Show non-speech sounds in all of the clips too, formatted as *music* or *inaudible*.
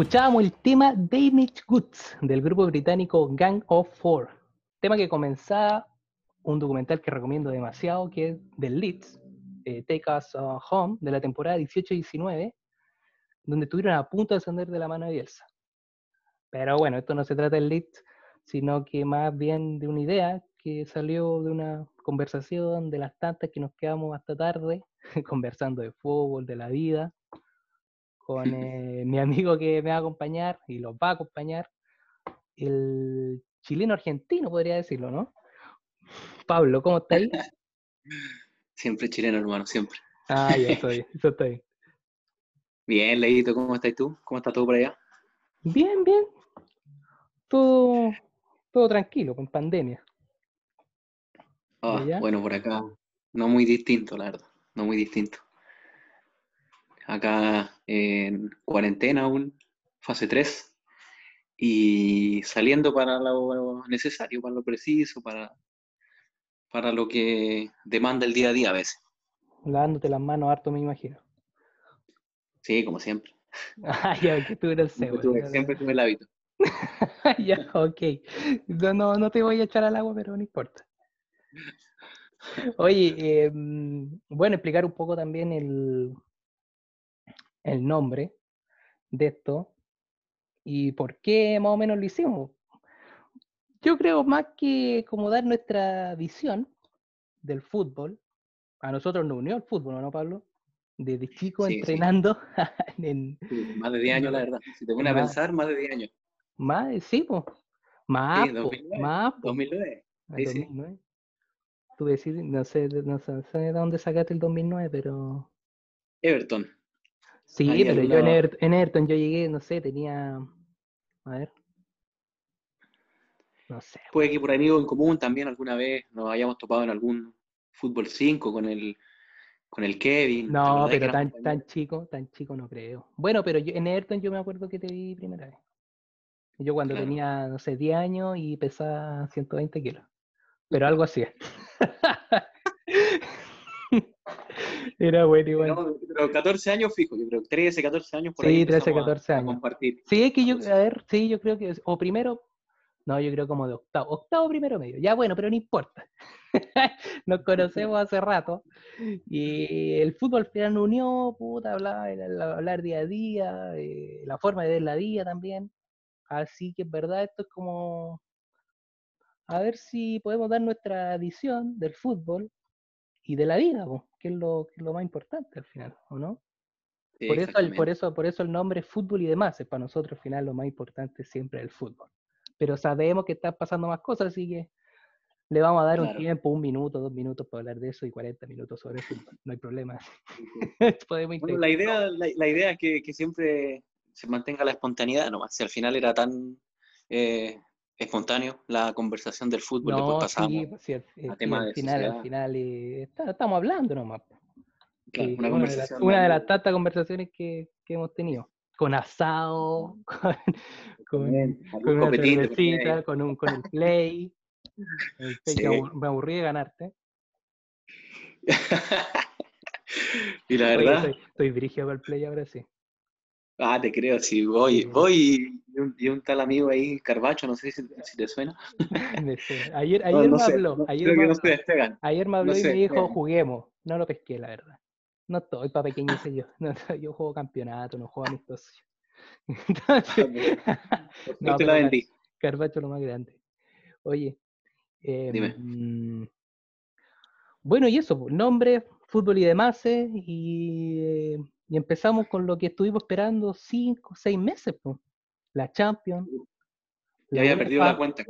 Escuchábamos el tema Damage Goods del grupo británico Gang of Four, tema que comenzaba un documental que recomiendo demasiado, que es del Leeds, eh, Take Us Home, de la temporada 18-19, donde estuvieron a punto de ascender de la mano de Bielsa. Pero bueno, esto no se trata del Leeds, sino que más bien de una idea que salió de una conversación de las tantas que nos quedamos hasta tarde, *laughs* conversando de fútbol, de la vida, con eh, mi amigo que me va a acompañar y los va a acompañar, el chileno argentino, podría decirlo, ¿no? Pablo, ¿cómo está ahí? *laughs* Siempre chileno, hermano, siempre. Ah, ya *laughs* estoy, eso estoy. Bien, Leito, ¿cómo estás tú? ¿Cómo está todo por allá? Bien, bien. Todo, todo tranquilo, con pandemia. Ah, bueno, por acá no muy distinto, la verdad, no muy distinto. Acá en cuarentena aún, fase 3, y saliendo para lo necesario, para lo preciso, para, para lo que demanda el día a día a veces. Lavándote las manos harto, me imagino. Sí, como siempre. *laughs* Ah, ya, que tú eres siempre, tuve, siempre tuve el hábito. *laughs* ya, ok. No, no, no te voy a echar al agua, pero no importa. Oye, em, bueno, explicar un poco también el, el nombre de esto y por qué más o menos lo hicimos. Yo creo más que como dar nuestra visión del fútbol, a nosotros nos unió el fútbol, ¿no, Pablo? Desde chico entrenando. *laughs* en, más de 10 años, la verdad. Si te pones a pensar, más de 10 años. Más, sí, pues. Más, sí, 2009, más. 2009. Sí, 2009. Tú decís, no sé, no sé, de dónde sacaste el 2009, pero... Everton. Sí, pero yo en, Everton yo llegué, no sé, tenía... A ver. No sé. Puede que por amigo en común también alguna vez nos hayamos topado en algún fútbol 5 con el con el Kevin. No, pero tan, tan chico, tan chico no creo. Bueno, pero yo, en Everton yo me acuerdo que te vi primera vez. Yo cuando tenía, no sé, 10 años y pesaba 120 kilos. Pero algo así. *laughs* Era bueno igual. pero 14 años fijo, yo creo, 13, 14 años por sí, ahí. Sí, 13, 14 años. compartir. Sí, es que yo, a ver, sí, yo creo que, o primero, no, yo creo como de octavo, octavo primero medio, ya bueno, pero no importa. *laughs* Nos conocemos hace rato y el fútbol final nos unió, puta, hablar, hablar día a día, eh, la forma de ver la vida también. Así que es verdad, esto es como a ver si podemos dar nuestra visión del fútbol y de la vida, que, es lo, que es lo más importante al final, ¿o no? por, eso el, por, eso, por eso el nombre fútbol y demás, es para nosotros al final lo más importante siempre el fútbol. Pero sabemos que están pasando más cosas, así que le vamos a dar un tiempo, un minuto, dos minutos para hablar de eso y 40 minutos sobre el fútbol. No hay problema. *laughs* bueno, la idea, la, idea es que, que, siempre se mantenga la espontaneidad nomás. Si al final era tan eh, espontáneo la conversación del fútbol, después pasamos sí, pues, sí, al, final, al final eh, estamos hablando nomás. Claro, una, una, de las, una, de las, tantas conversaciones que, que, hemos tenido. Con asado, *laughs* con, con, con una cervecita, con, un, con el play. *laughs* El play sí. Me aburrí de ganarte. *laughs* y la verdad. Oye, estoy, estoy dirigido para el play ahora sí. Ah, te creo, sí, voy, voy y un, y un tal amigo ahí, Carbacho, no sé si, si te suena. ayer *laughs* ayer no, no me sé, habló, no, ayer, me habló, ayer me habló y me dijo, juguemos. No lo pesqué, la verdad. No estoy para pequeñice yo. *laughs* No, no, yo juego campeonato, no juego amistoso. *laughs* Entonces, Por no, suerte la vendí. Carbacho lo más grande. Oye, eh, Dime. mm, bueno, y eso, pues, nombre, fútbol y demás, eh, y, eh, y empezamos con lo que estuvimos esperando cinco, seis meses, pues. La Champions. Ya había perdido la cuenta.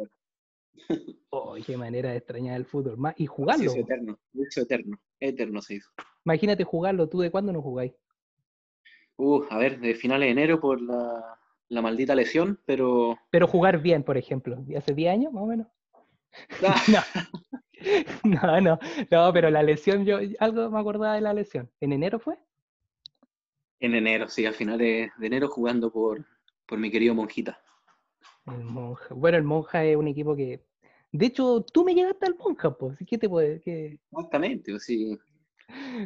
*laughs* Oh, qué manera de extrañar el fútbol. Y jugarlo. hizo eterno, eterno, eterno se hizo. Imagínate jugarlo. ¿Tú de cuándo no jugáis? Uh, a ver, de finales de enero por la, la maldita lesión, pero Pero jugar bien, por ejemplo. ¿de ¿Hace 10 años más o menos? Ah, *laughs* No. *laughs* no, no, no, pero la lesión, yo algo me acordaba de la lesión. ¿En enero fue? En enero, sí, a finales de enero jugando por, por mi querido Monjita. El Monja. Bueno, el Monja es un equipo que. De hecho, tú me llegaste al Monja, pues. ¿Qué te puede.? qué- Exactamente, pues sí.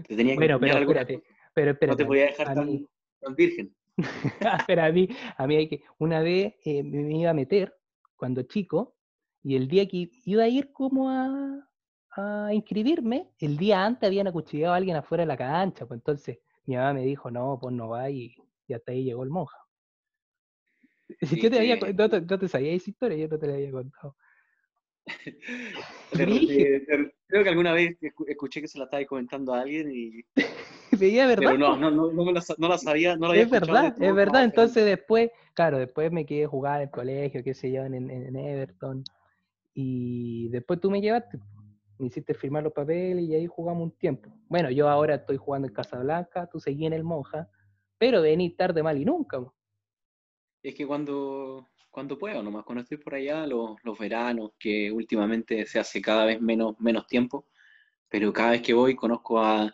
Te tenía que Bueno, pero algunas espérate. Pero espérate. No te podía dejar a tan, mí- tan virgen. *laughs* Pero a mí, a mí hay que, una vez eh, me me iba a meter cuando chico, y el día que iba a ir como a, a inscribirme, el día antes habían acuchillado a alguien afuera de la cancha, pues entonces mi mamá me dijo, no, pues no va, y, y hasta ahí llegó el monja. Si *laughs* Sí, yo te había, con- no, te, no te sabía esa historia, yo no te la había contado. *laughs* Creo que alguna vez escu- escuché que se la estaba comentando a alguien, y, *laughs* Veía, ¿verdad? pero no, no, no, no, me la, no la sabía, no la había Es verdad, tu es verdad. Entonces después, claro, después me quedé jugar en el colegio, qué sé yo, en, en- en Everton. Y después tú me llevaste, me hiciste firmar los papeles y ahí jugamos un tiempo. Bueno, yo ahora estoy jugando en Casablanca, tú seguí en el Monja, pero vení tarde mal y nunca. Es que cuando, cuando puedo, nomás, cuando estoy por allá, los, los veranos, que últimamente se hace cada vez menos, menos tiempo, pero cada vez que voy conozco a,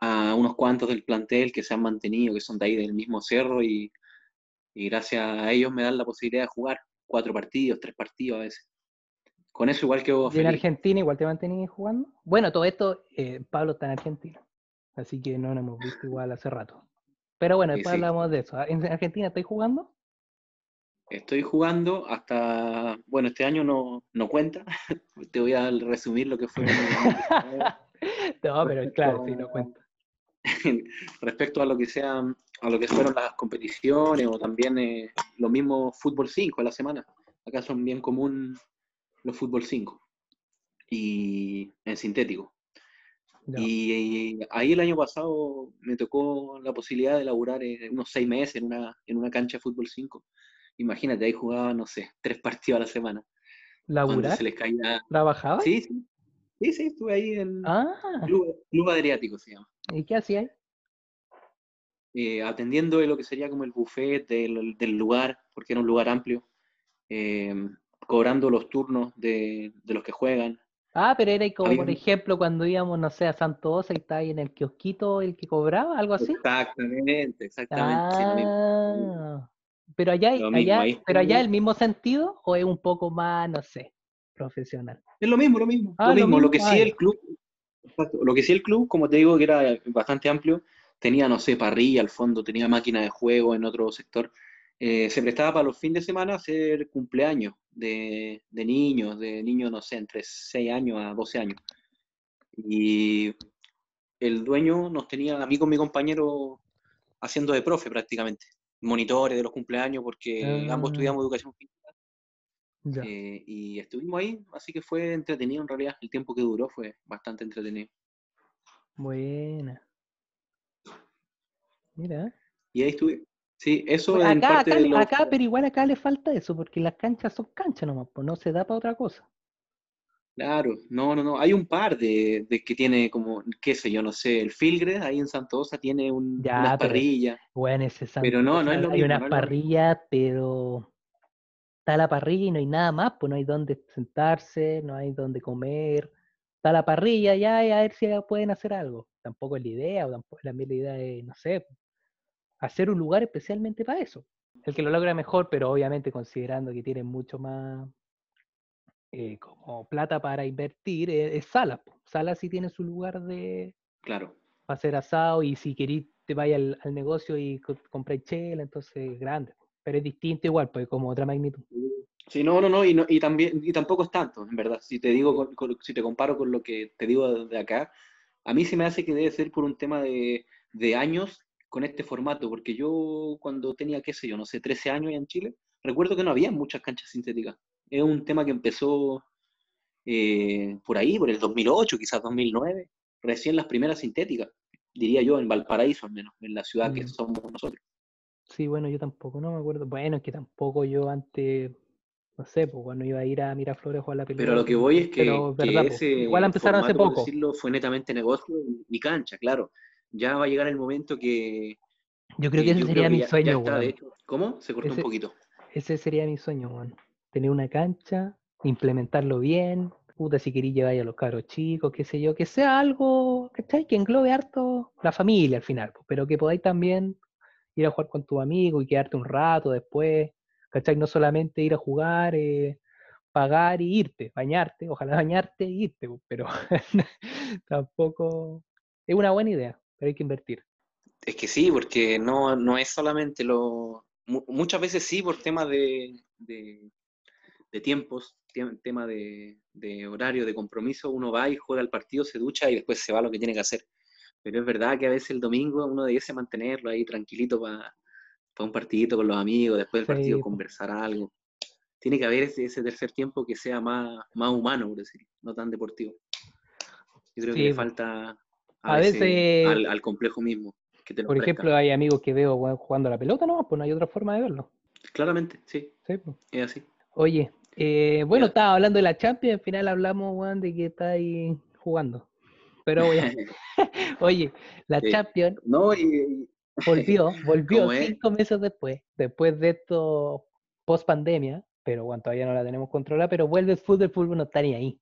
a unos cuantos del plantel que se han mantenido, que son de ahí del mismo cerro, y, y gracias a ellos me dan la posibilidad de jugar cuatro partidos, tres partidos a veces. Con eso igual quedo Y en feliz. Argentina igual te mantenías jugando. Bueno, todo esto, eh, Pablo está en Argentina, así que no nos hemos visto igual hace rato. Pero bueno, después sí. hablamos de eso. ¿En Argentina estáis jugando? Estoy jugando hasta, bueno, este año no, no cuenta, *laughs* te voy a resumir lo que fue *laughs* no, pero claro, sí, no cuenta. *laughs* respecto a lo que sean, a lo que fueron las competiciones o también eh, lo mismo fútbol 5 a la semana. Acá son bien común los fútbol 5 y en sintético. Ya. Y, ahí el año pasado me tocó la posibilidad de laburar unos seis meses en una, en una cancha de fútbol 5. Imagínate, ahí jugaba, no sé, tres *laughs* partidos a la semana. ¿Laburar? se les caía. ¿Trabajabas? Sí, sí. Sí, sí, estuve ahí en Ah, Club, Club Adriático, se llama. ¿y qué hacías? eh, atendiendo lo que sería como el buffet del, del lugar, porque era un lugar amplio, eh, cobrando los turnos de, de los que juegan. Ah, pero era como, Había por ejemplo, cuando íbamos, no sé, a Santo Osa y estaba ahí en el kiosquito el que cobraba, algo así. Exactamente, exactamente. sí. Ah, pero allá, mismo, allá, pero allá el mismo sentido o es un poco más, no sé, profesional. Es lo mismo, lo mismo. Ah, lo lo mismo. Lo que ah, sí ya. el club, lo que sí el club, como te digo, que era bastante amplio, tenía, no sé, parrilla al fondo, tenía máquina de juego en otro sector. Eh, se prestaba para los fines de semana hacer cumpleaños de, de niños, de niños, no sé, entre 6 años a 12 años. Y el dueño nos tenía, a mí con mi compañero, haciendo de profe prácticamente, monitores de los cumpleaños, porque ambos Ah. estudiamos educación física. Eh, y estuvimos ahí, así que fue entretenido en realidad. El tiempo que duró fue bastante entretenido. Buena. Mira. Y ahí estuve. Sí, eso Pues en parte acá, de los... acá, pero igual acá le falta eso, porque las canchas son canchas nomás, pues no se da para otra cosa. Claro, no, no, no. Hay un par de, de que tiene como, qué sé yo, no sé, el Filgre ahí en Santosa tiene un, Ya, unas pero- parrillas. Bueno, ese Pero no, no es lo hay mismo, unas no es parrillas, pero está la parrilla y no hay nada más, pues no hay donde sentarse, no hay donde comer. Está la parrilla ya y a ver si pueden hacer algo. Tampoco es la idea, o tampoco también la idea de, no sé, hacer un lugar especialmente para eso. El que lo logra mejor, pero obviamente considerando que tiene mucho más eh, como plata para invertir, eh, es Sala. Sala sí tiene su lugar de, Claro. para hacer asado y si querís te vaya al, al negocio y co- compráis chela, entonces es grande. Pero es distinto igual, pues como otra magnitud. Sí, no, no, no, y, no, y también, y tampoco es tanto, en verdad. Si te digo, con- con- si te comparo con lo que te digo de acá, a mí se me hace que debe ser por un tema de, de años con este formato, porque yo cuando tenía, qué sé yo, no sé, 13 años allá en Chile, recuerdo que no había muchas canchas sintéticas. Es un tema que empezó eh, por ahí, por el 2008, quizás 2009, recién las primeras sintéticas, diría yo, en Valparaíso al menos, en la ciudad que Mm. somos nosotros. Sí, bueno, yo tampoco, no me acuerdo. Bueno, es que tampoco yo antes, no sé, pues cuando iba a ir a Miraflores a jugar la pelota. Pero a lo que voy es que, pero es que verdad, po, ese igual empezaron hace por poco. decirlo, fue netamente negocio y cancha, claro. Ya va a llegar el momento que... Yo creo que eh, ese yo sería que mi ya- ya sueño, está, de weón. hecho. ¿Cómo? Se cortó Ese- un poquito. Ese sería mi sueño, weón. Tener una cancha, implementarlo bien. Puta, si queréis llevar a los cabros chicos, qué sé yo, que sea algo, ¿cachai? Que englobe harto la familia al final, pero que podáis también ir a jugar con tus amigos y quedarte un rato después, ¿cachai? No solamente ir a jugar, eh, pagar y irte, bañarte, ojalá bañarte y irte, pero *laughs* tampoco es una buena idea, pero hay que invertir. Es que sí, porque no, no es solamente lo... Muchas veces sí, por temas de, de, tiempos, tema de, de, horario, de compromiso, uno va y juega el partido, se ducha y después se va a lo que tiene que hacer. Pero es verdad que a veces el domingo uno debiese mantenerlo ahí tranquilito para un partidito con los amigos, después del partido conversar algo. Tiene que haber ese, ese, tercer tiempo que sea más, más humano, por decir, no tan deportivo. Yo creo que le falta a, veces, al, complejo mismo. por ejemplo, hay amigos que veo jugando a la pelota, ¿no? Pues no hay otra forma de verlo. Claramente, sí. Pues. Es así. Oye, eh, bueno, estaba hablando de la Champions, al final hablamos, Juan, de que está ahí jugando. Pero *laughs* *laughs* oye, la Champions no, *laughs* volvió, volvió cinco meses después, después de esto post pandemia, pero bueno, todavía no la tenemos controlada, pero vuelve el fútbol, el fútbol no está ni ahí.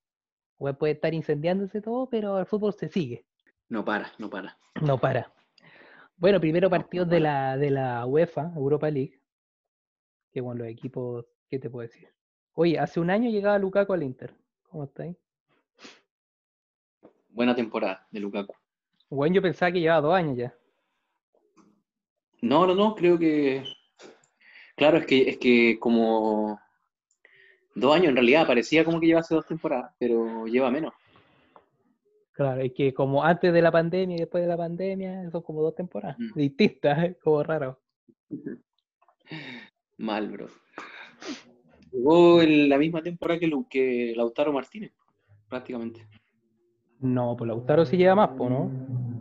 puede estar incendiándose todo, pero el fútbol se sigue. No para, no para. No para. Bueno, primero partidos de la, de la UEFA, Europa League. Que bueno, los equipos, ¿qué te puedo decir? Oye, hace un año llegaba Lukaku al Inter. ¿Cómo está ahí? Buena temporada de Lukaku. Bueno, yo pensaba que llevaba dos años ya. No, no, no, creo que. Claro, es que, es que como dos años en realidad, parecía como que lleva hace dos temporadas, pero lleva menos. Claro, es que como antes de la pandemia y después de la pandemia, son como dos temporadas distintas, como raro. *laughs* Mal, bro. Llegó en la misma temporada que, que Lautaro Martínez, prácticamente. No, pues Lautaro sí lleva más, ¿no?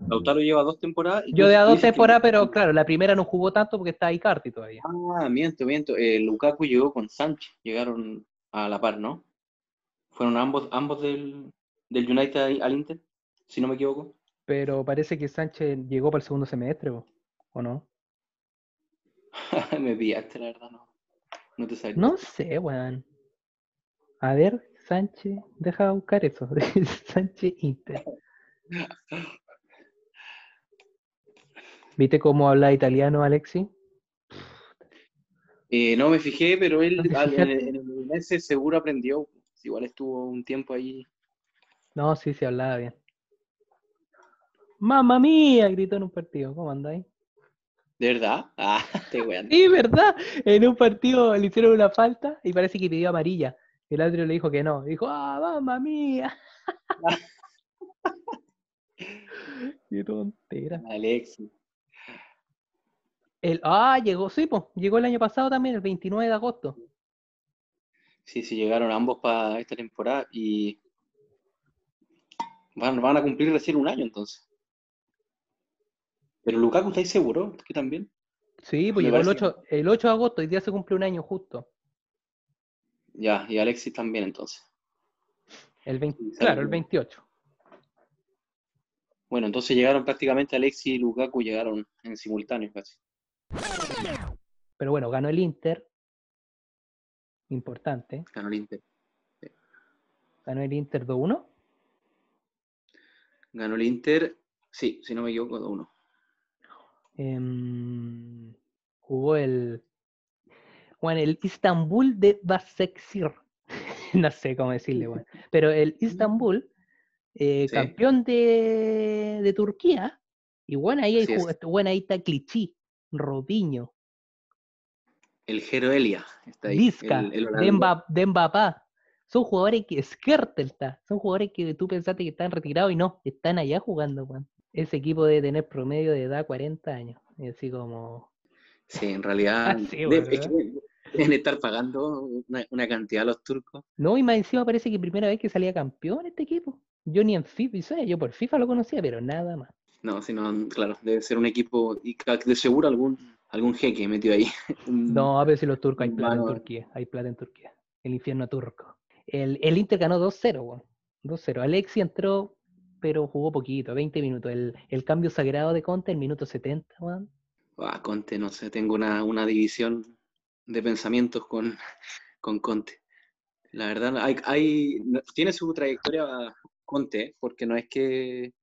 Lautaro lleva dos temporadas. Yo de a dos temporadas, pero claro, la primera no jugó tanto porque estaba Icardi todavía. Ah, miento, miento. Eh, Lukaku llegó con Sánchez, llegaron a la par, ¿no? Fueron ambos, ambos del, del United al Inter, si no me equivoco. Pero parece que Sánchez llegó para el segundo semestre, ¿o no? *laughs* me pillaste, la verdad, no. No te sabía. No sé, weón. A ver, Sánchez, deja buscar eso. *laughs* Sánchez Inter. ¿Viste cómo habla italiano, Alexi? Eh, no me fijé, pero él *laughs* en, el ese seguro aprendió. Igual estuvo un tiempo ahí. No, sí, se hablaba bien. ¡Mamma mía! gritó en un partido. ¿Cómo andáis? ¿De verdad? Ah, *laughs* te a... Sí, ¿verdad? En un partido le hicieron una falta y parece que pidió amarilla. El árbitro le dijo que no. Dijo, ¡ah, mamma mía! *laughs* Qué tontera. Alexi. El, ah, llegó, sí, pues, llegó el año pasado también, el 29 de agosto. Sí, sí, llegaron ambos para esta temporada y van, van a cumplir recién un año entonces. Pero Lukaku, ¿estáis seguro que también? Sí, pues llegó el 8, el 8 de agosto, y día se cumple un año justo. Ya, y Alexis también entonces. El 20, claro, el 28. Bueno, entonces llegaron prácticamente Alexis y Lukaku llegaron en simultáneo casi. Pero bueno, ganó el Inter. Importante. Ganó el Inter. Ganó el Inter 2-1. Ganó el Inter, sí, si no me equivoco, 2-1. Em, jugó el. Bueno, el Istanbul de Basaksehir. *laughs* no sé cómo decirle, bueno. Pero el Istanbul, eh, campeón de, de, Turquía. Y bueno, ahí, hay, bueno, ahí está Clichy, Robinho. El Elia está ahí. Vizca, de, Mbappé. Son jugadores que está. Son jugadores que tú pensaste que están retirados y no, están allá jugando, Ese equipo debe tener promedio de edad 40 años. Y así como. Sí, en realidad. *laughs* deben estar pagando una, cantidad a los turcos. No, y más encima parece que primera vez que salía campeón este equipo. Yo ni en FIFA, yo por FIFA lo conocía, pero nada más. No, sino, claro, debe ser un equipo y de seguro algún algún jeque metido ahí. *laughs* no, a ver si los turcos hay plata en Turquía, hay plata en Turquía. El infierno turco. El, el Inter ganó 2-0, 2-0. Alexi entró, pero jugó poquito, 20 minutos. El, el cambio sagrado de Conte, el minuto 70, weón. Ah, Conte, no sé, tengo una, una división de pensamientos con, *laughs* con Conte. La verdad, hay, hay, tiene su trayectoria Conte, porque no es que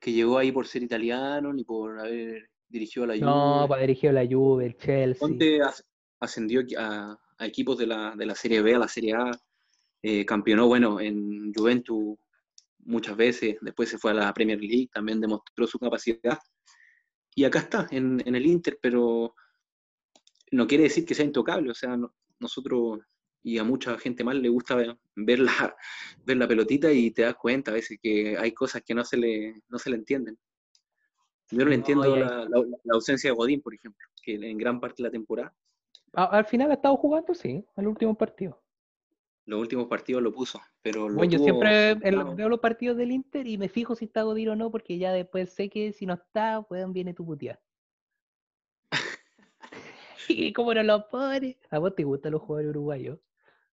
que llegó ahí por ser italiano ni por haber dirigido la Juve. No, para dirigió la Juve, el Chelsea. Conte ascendió a, equipos de la, de la, Serie B a la Serie A, eh, campeonó, bueno, en Juventus muchas veces, después se fue a la Premier League, también demostró su capacidad. y acá está, en, en, el Inter, pero no quiere decir que sea intocable, o sea, nosotros y a mucha gente más le gusta ver la, *laughs* ver la pelotita y te das cuenta a veces que hay cosas que no se le, no se le entienden. Yo no le entiendo la, la, ausencia de Godín, por ejemplo, que en gran parte de la temporada. al final ha estado jugando, sí, el último partido. Los últimos partidos lo puso, pero bueno, yo siempre veo los partidos del Inter y me fijo si está Godín o no, porque ya después sé que si no está, pues viene tu putear. *laughs* y como no lo pone. ¿A vos te gustan los jugadores uruguayos?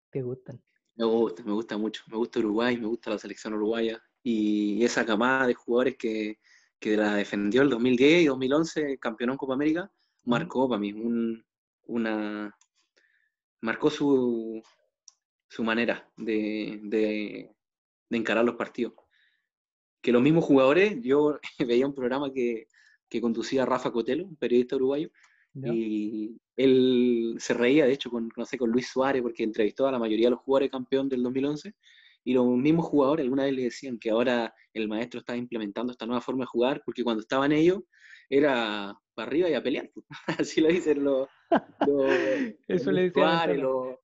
¿Te gustan? Me gusta, me gusta mucho. Me gusta Uruguay, me gusta la selección uruguaya. Y esa camada de jugadores que, que la defendió el 2010 y 2011, campeón en Copa América, marcó para mí un, una. marcó su, su manera de, de, encarar los partidos. Que los mismos jugadores, yo *laughs* veía un programa que, que conducía Rafa Cotelo, un periodista uruguayo, y él se reía, de hecho, con, no sé, con Luis Suárez, porque entrevistó a la mayoría de los jugadores campeón del 2011, y los mismos jugadores alguna vez le decían que ahora el maestro estaba implementando esta nueva forma de jugar, porque cuando estaban ellos era para arriba y a pelear. Pues. *laughs* Así lo dicen los... *laughs* Eso le decían.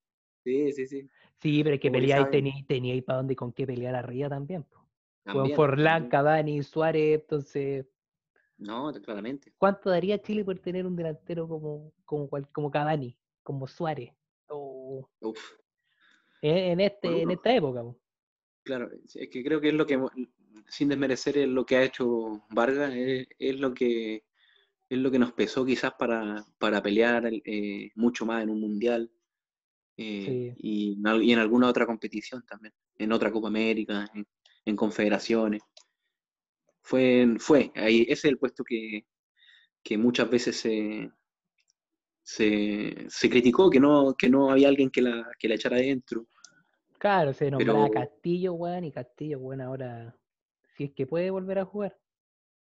Sí, sí, sí. Sí, pero es que pelear tenía, tenía ahí para dónde con qué pelear arriba también. Con Forlán, Cavani, Suárez, entonces no, claramente. ¿Cuánto daría Chile por tener un delantero como, como, como Cavani, como Suárez? En, este, en esta época. Claro, es que creo que es lo que, sin desmerecer lo que ha hecho Vargas, es, lo que es lo que nos pesó quizás para, para pelear eh, mucho más en un mundial eh, y, en alguna otra competición también, en otra Copa América, en confederaciones fue, fue ahí, ese es el puesto que, muchas veces se, se, criticó, que no, que no había alguien que la, que la echara adentro. Claro, se nombraba Castillo, weón, y Castillo, weón, ahora, si es que puede volver a jugar.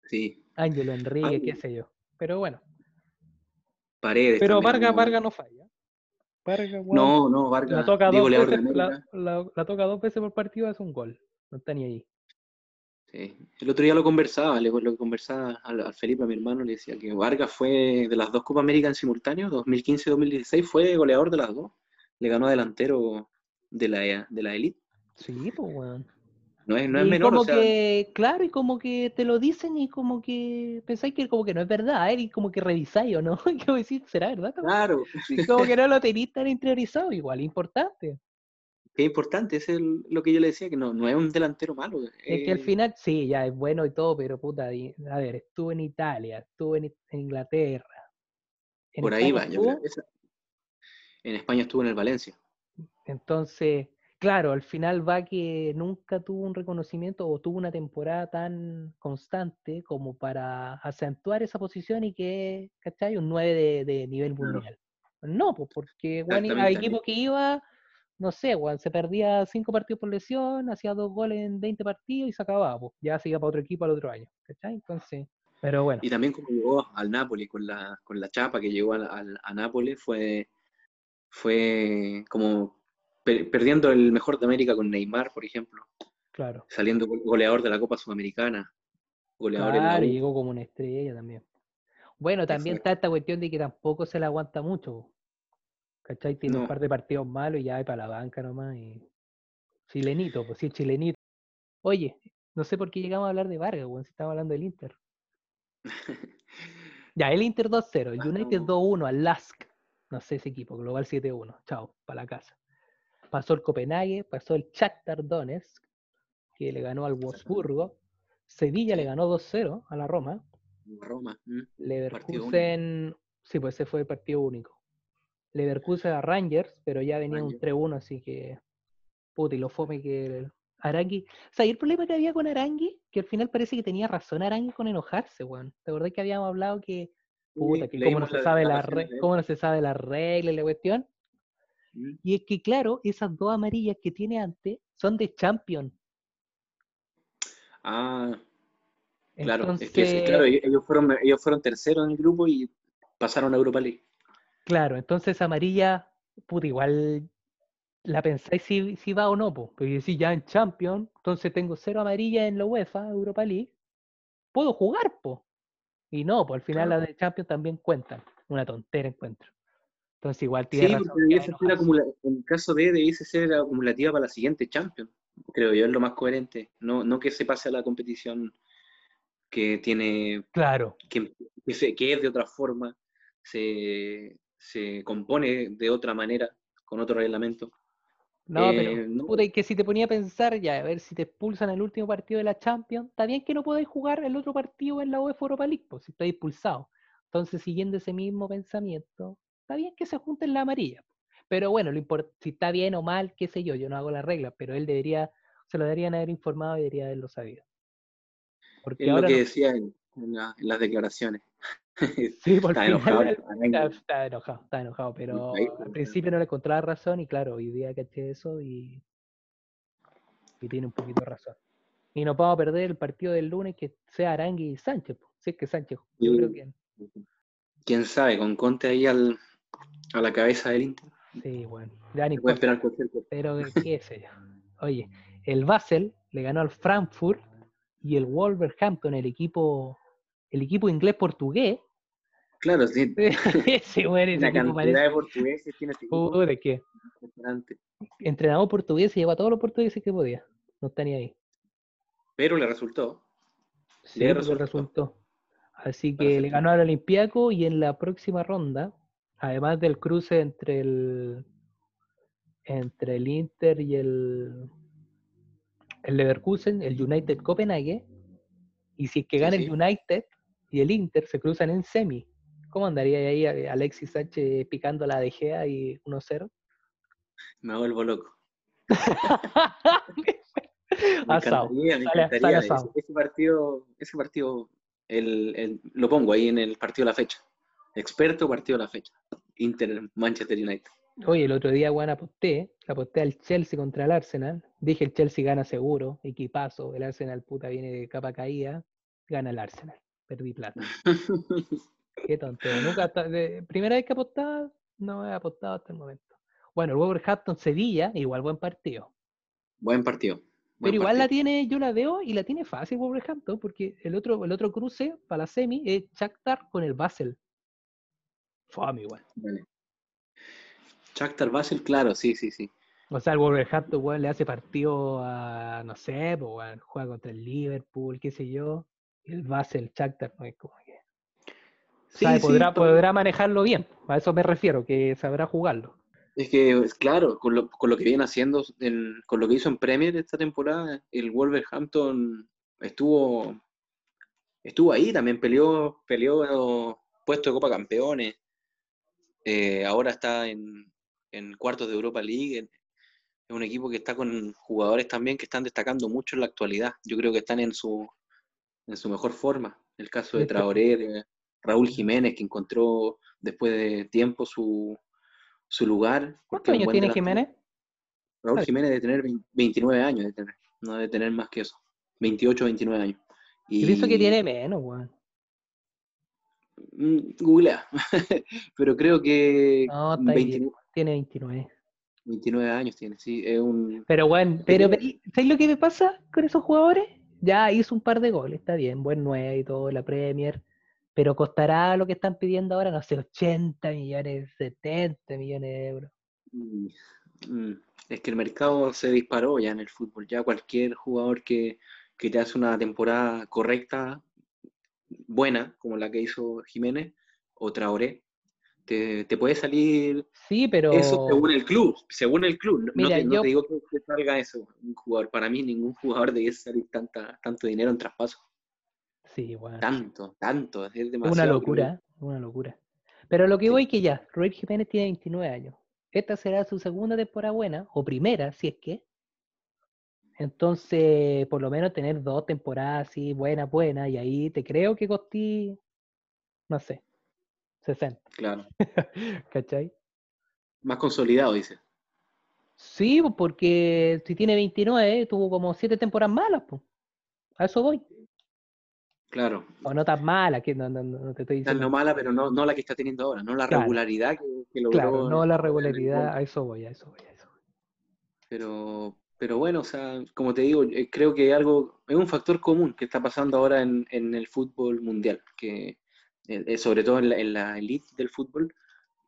Sí. Ángelo Enrique, qué sé yo. Pero bueno. Paredes. Pero Vargas, Vargas no falla. No, no, Vargas. La toca, dos veces, la, toca dos veces por partido, es un gol. No está ni ahí. El otro día lo conversaba, le, lo conversaba al, Felipe, a mi hermano, le decía que Vargas fue de las dos Copas América en simultáneo, 2015 y 2016, fue goleador de las dos. Le ganó delantero de la, de la elite. Sí, pues, weón. No es, no es menor. Como que, claro, y como que te lo dicen y como que pensáis que como que no es verdad, ¿eh? y como que revisáis o no. *laughs* ¿Qué decir? ¿Será verdad? Claro. Como que *laughs* no lo tenéis tan interiorizado, igual, importante es importante, es lo que yo le decía, que no, no es un delantero malo. Es que al final, sí, ya es bueno y todo, pero puta, a ver, estuvo en Italia, estuvo en, Inglaterra. por ahí va, yo En España estuvo en el Valencia. Entonces, claro, al final va que nunca tuvo un reconocimiento o tuvo una temporada tan constante como para acentuar esa posición y que, ¿cachai? Un 9 de, nivel mundial. No, pues porque bueno, hay equipos que iba no sé, Juan, se perdía cinco partidos por lesión, hacía dos goles en 20 partidos y se acababa, pues. ya se iba para otro equipo al otro año, ¿cachai? Entonces, pero bueno. Y también como llegó al Napoli, con la, con la chapa que llegó al, a Nápoles, fue, fue como perdiendo el mejor de América con Neymar, por ejemplo. Claro. Saliendo goleador de la Copa Sudamericana. Goleador claro, y llegó como una estrella también. Bueno, también está esta cuestión de que tampoco se le aguanta mucho. ¿Cachai? Tiene un par de partidos malos y ya hay para la banca nomás. Y... Chilenito, pues sí, chilenito. Oye, no sé por qué llegamos a hablar de Vargas, weón, si estamos hablando del Inter. *laughs* ya, el Inter 2-0, el United 2-1 al Lask. No sé ese equipo, Global 7-1. Chao, para la casa. Pasó el Copenhague, pasó el Shakhtar Donetsk, que le ganó al Wolfsburgo. Sevilla le ganó 2-0 a la Roma. Roma. Leverkusen, sí, pues ese fue el partido único. Leverkusen a Rangers, pero ya venía un 3-1, así que. Puta, y lo fome que Arangui. O sea, y el problema que había con Arangui, que al final parece que tenía razón Arangui con enojarse, weón. ¿Te acordás que habíamos hablado que. Puta, que cómo no, se sabe la cómo no se sabe la regla y la cuestión. Mm. Y es que, claro, esas dos amarillas que tiene antes son de Champion. Ah, claro. Es que, claro, ellos fueron, ellos fueron terceros en el grupo y pasaron a Europa League. Claro, entonces amarilla, puta, igual la pensáis si, si va o no, pues. Pero si ya en Champions, entonces tengo cero amarilla en la UEFA, Europa League, puedo jugar, po. Y no, pues al final Claro. las de Champions también cuentan. Una tontera encuentro. Entonces igual Sí, tiene porque razón. que debiese ser acumula- en el caso de debiese ser acumulativa para la siguiente Champions. Creo yo, es lo más coherente. No, no que se pase a la competición que tiene, Claro. que, que, se- que es de otra forma, se, se compone de otra manera, con otro reglamento. No, Eh, pero no. puta, y que si te ponía a pensar, ya, a ver si te expulsan el último partido de la Champions, está bien que no podáis jugar el otro partido en la UEFA Europa League, pues, si estáis expulsado. Entonces, siguiendo ese mismo pensamiento, está bien que se junten la amarilla. Pero bueno, lo si está bien o mal, qué sé yo, yo no hago las reglas, pero él debería, se lo deberían haber informado y debería haberlo sabido. Porque Es lo que no- decía en, en la- en las declaraciones. *laughs* sí, por Está enojado. está, está enojado, está enojado, pero al principio no le encontraba razón y claro, hoy día caché eso y, y tiene un poquito de razón. Y no vamos a perder el partido del lunes que sea Arangui y Sánchez, si es que Sánchez, yo creo que Quién sabe, con Conte ahí al, a la cabeza del Inter. sí, bueno, ya ni Se puede esperar cualquier cosa. pero qué sé yo. Oye, el Basel le ganó al Frankfurt y el Wolverhampton, el equipo, el equipo inglés-portugués, Claro, *laughs* sí, bueno, ese la cantidad parece de portugueses tiene este impresionante. entrenador portugués se llevó a todos los portugueses que podía, no está ni ahí. Pero le resultó. Sí, Le resultó. resultó. Así Para que le ganó al Olympiaco y en la próxima ronda, además del cruce entre el entre el Inter y el el Leverkusen, el United Copenhague, y si es que gana sí. el United y el Inter se cruzan en semi. ¿Cómo andaría ahí eh, Alexis Sánchez picando la De Gea y 1-0? Me vuelvo loco. *laughs* Asado. Sale- Ese, partido, ese partido el, el- lo pongo ahí en el partido de la fecha. Experto partido de la fecha. Inter Manchester United. Oye, el otro día, bueno, aposté, aposté al Chelsea contra el Arsenal. Dije el Chelsea gana seguro, equipazo. El Arsenal puta viene de capa caída, gana el Arsenal. Perdí plata. *laughs* Qué tonto. Nunca, hasta- de- primera vez que apostaba, no he apostado hasta el momento. Bueno, el Wolverhampton Sevilla, igual buen partido. Buen partido. buen Pero igual la tiene, yo la veo y la tiene fácil Wolverhampton, porque el otro, el otro cruce para la semi es Shakhtar con el Basel. Fome igual. Vale. Shakhtar Basel, claro, sí, sí, sí. O sea, el Wolverhampton, weón, le hace partido a, no sé, pues, weón, juega contra el Liverpool, qué sé yo. Y el Basel, Shakhtar, no es como que... Sí, sí, podrá, todo- podrá manejarlo bien, a eso me refiero, que sabrá jugarlo. Es que, es claro, con lo, con lo que viene haciendo, en- con lo que hizo en Premier esta temporada, el Wolverhampton estuvo, estuvo ahí, también peleó, peleó puesto de Copa Campeones. Eh, ahora está en, en cuartos de Europa League. Es un equipo que está con jugadores también que están destacando mucho en la actualidad. Yo creo que están en su, en su mejor forma. El caso de Este- Traoré, de Raúl Jiménez, que encontró después de tiempo su, su lugar. ¿Cuántos años tiene. Jiménez? Raúl Ay. Jiménez debe tener 20 29 años, de tener, no debe tener más que eso. 28, 29 años. Y Yo pienso que tiene menos, weón. Mm, Googlea. *laughs* Pero creo que No, está ahí 29, bien, tiene 29. 29 años tiene, sí. Es un, Pero, tiene- pero, ¿sabes lo que me pasa con esos jugadores? Ya hizo un par de goles, está bien, buen 9 y todo, la Premier. Pero costará lo que están pidiendo ahora, no sé, 80 millones, 70 millones de euros. Mm, mm, Es que el mercado se disparó ya en el fútbol. Ya cualquier jugador que, que te hace una temporada correcta, buena, como la que hizo Jiménez o Traoré, te, te puede salir Sí, pero. eso según el club. Según el club. No, te, no yo- te digo que, salga eso. Un jugador, para mí, ningún jugador debe salir tanta, tanto dinero en traspaso. Sí, weón. Tanto, tanto. Es demasiado. una locura, una locura. Pero lo que Sí. voy que ya, Roy Jiménez tiene 29 años. Esta será su segunda temporada buena, o primera, si es que. Entonces, por lo menos tener dos temporadas así, buenas, buenas, y ahí te creo que costí, no sé, 60, yo. Claro. *laughs* ¿cachai? Más consolidado, dice. Sí, porque si tiene 29, tuvo como siete temporadas malas, pues. A eso voy. Claro. O no tan malas, que no, no, no te estoy diciendo. no mala, pero no, no la que está teniendo ahora. No la Claro. regularidad que, que logró. Claro, no la regularidad, a eso voy, a eso voy, a eso voy. Pero, pero bueno, o sea, como te digo, eh, creo que algo, es un factor común que está pasando ahora en, el fútbol mundial, que eh, sobre todo en la, en la elite del fútbol,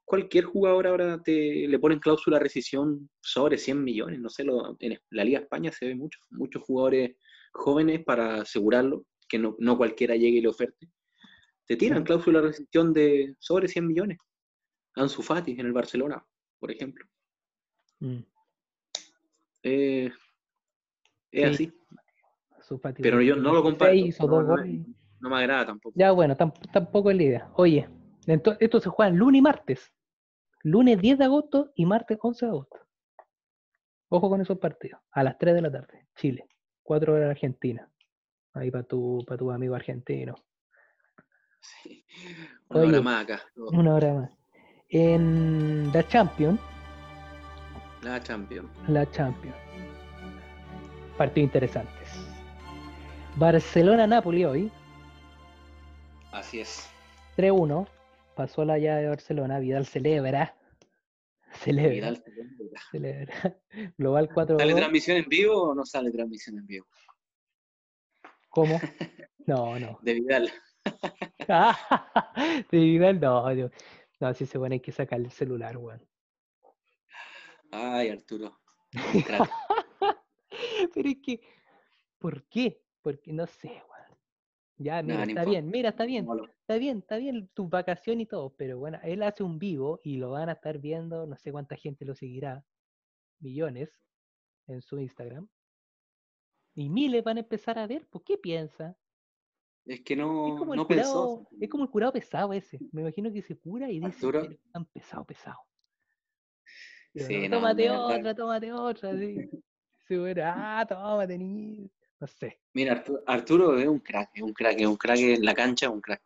cualquier jugador ahora te, le ponen cláusula de rescisión sobre 100 millones, no sé, lo, en la Liga España se ve mucho, muchos jugadores jóvenes para asegurarlo, que no, no cualquiera llegue y le oferte. Te tiran cláusula de rescisión de sobre 100 millones. Ansu Fati en el Barcelona, por ejemplo. Mm. Eh, es así. Pero yo no lo comparto. No, me agrada tampoco. Ya, bueno, tampoco es la idea. Oye, esto se juega lunes y martes. Lunes 10 de agosto y martes 11 de agosto. Ojo con esos partidos. A las 3 de la tarde. Chile. 4 horas Argentina. Ahí para tu, para tu amigo argentino. Sí. Una hora más acá. Una hora más. En la Champions. La Champions. La Champions. Partidos interesantes. Barcelona-Napoli hoy. Así es. 3-1 pasó la llave de Barcelona, Vidal celebra. Celebra. Vidal celebra. *laughs* Global 4 ¿Sale transmisión en vivo o no sale transmisión en vivo? ¿Cómo? *laughs* No, no. De Vidal. *laughs* de Vidal, no. No, no si se pone hay que sacar el celular, weón. Ay, Arturo. *laughs* Pero es que, ¿por qué? Porque no sé, weón. Ya, mira, está bien, mira, está bien, está bien, está bien tu vacación y todo, pero bueno, él hace un vivo y lo van a estar viendo, no sé cuánta gente lo seguirá, millones, en su Instagram. Y miles van a empezar a ver, ¿por pues, qué piensa? Es que no, es como el curado, Es como el curado pesado ese. Me imagino que se cura y dice, tan pesado, pesado. Sí, tómate otra, tómate otra, sí. *laughs* ah, tómate, niño. No sé. Mira, Arturo es un crack, es un crack, es un crack en la cancha, es un crack.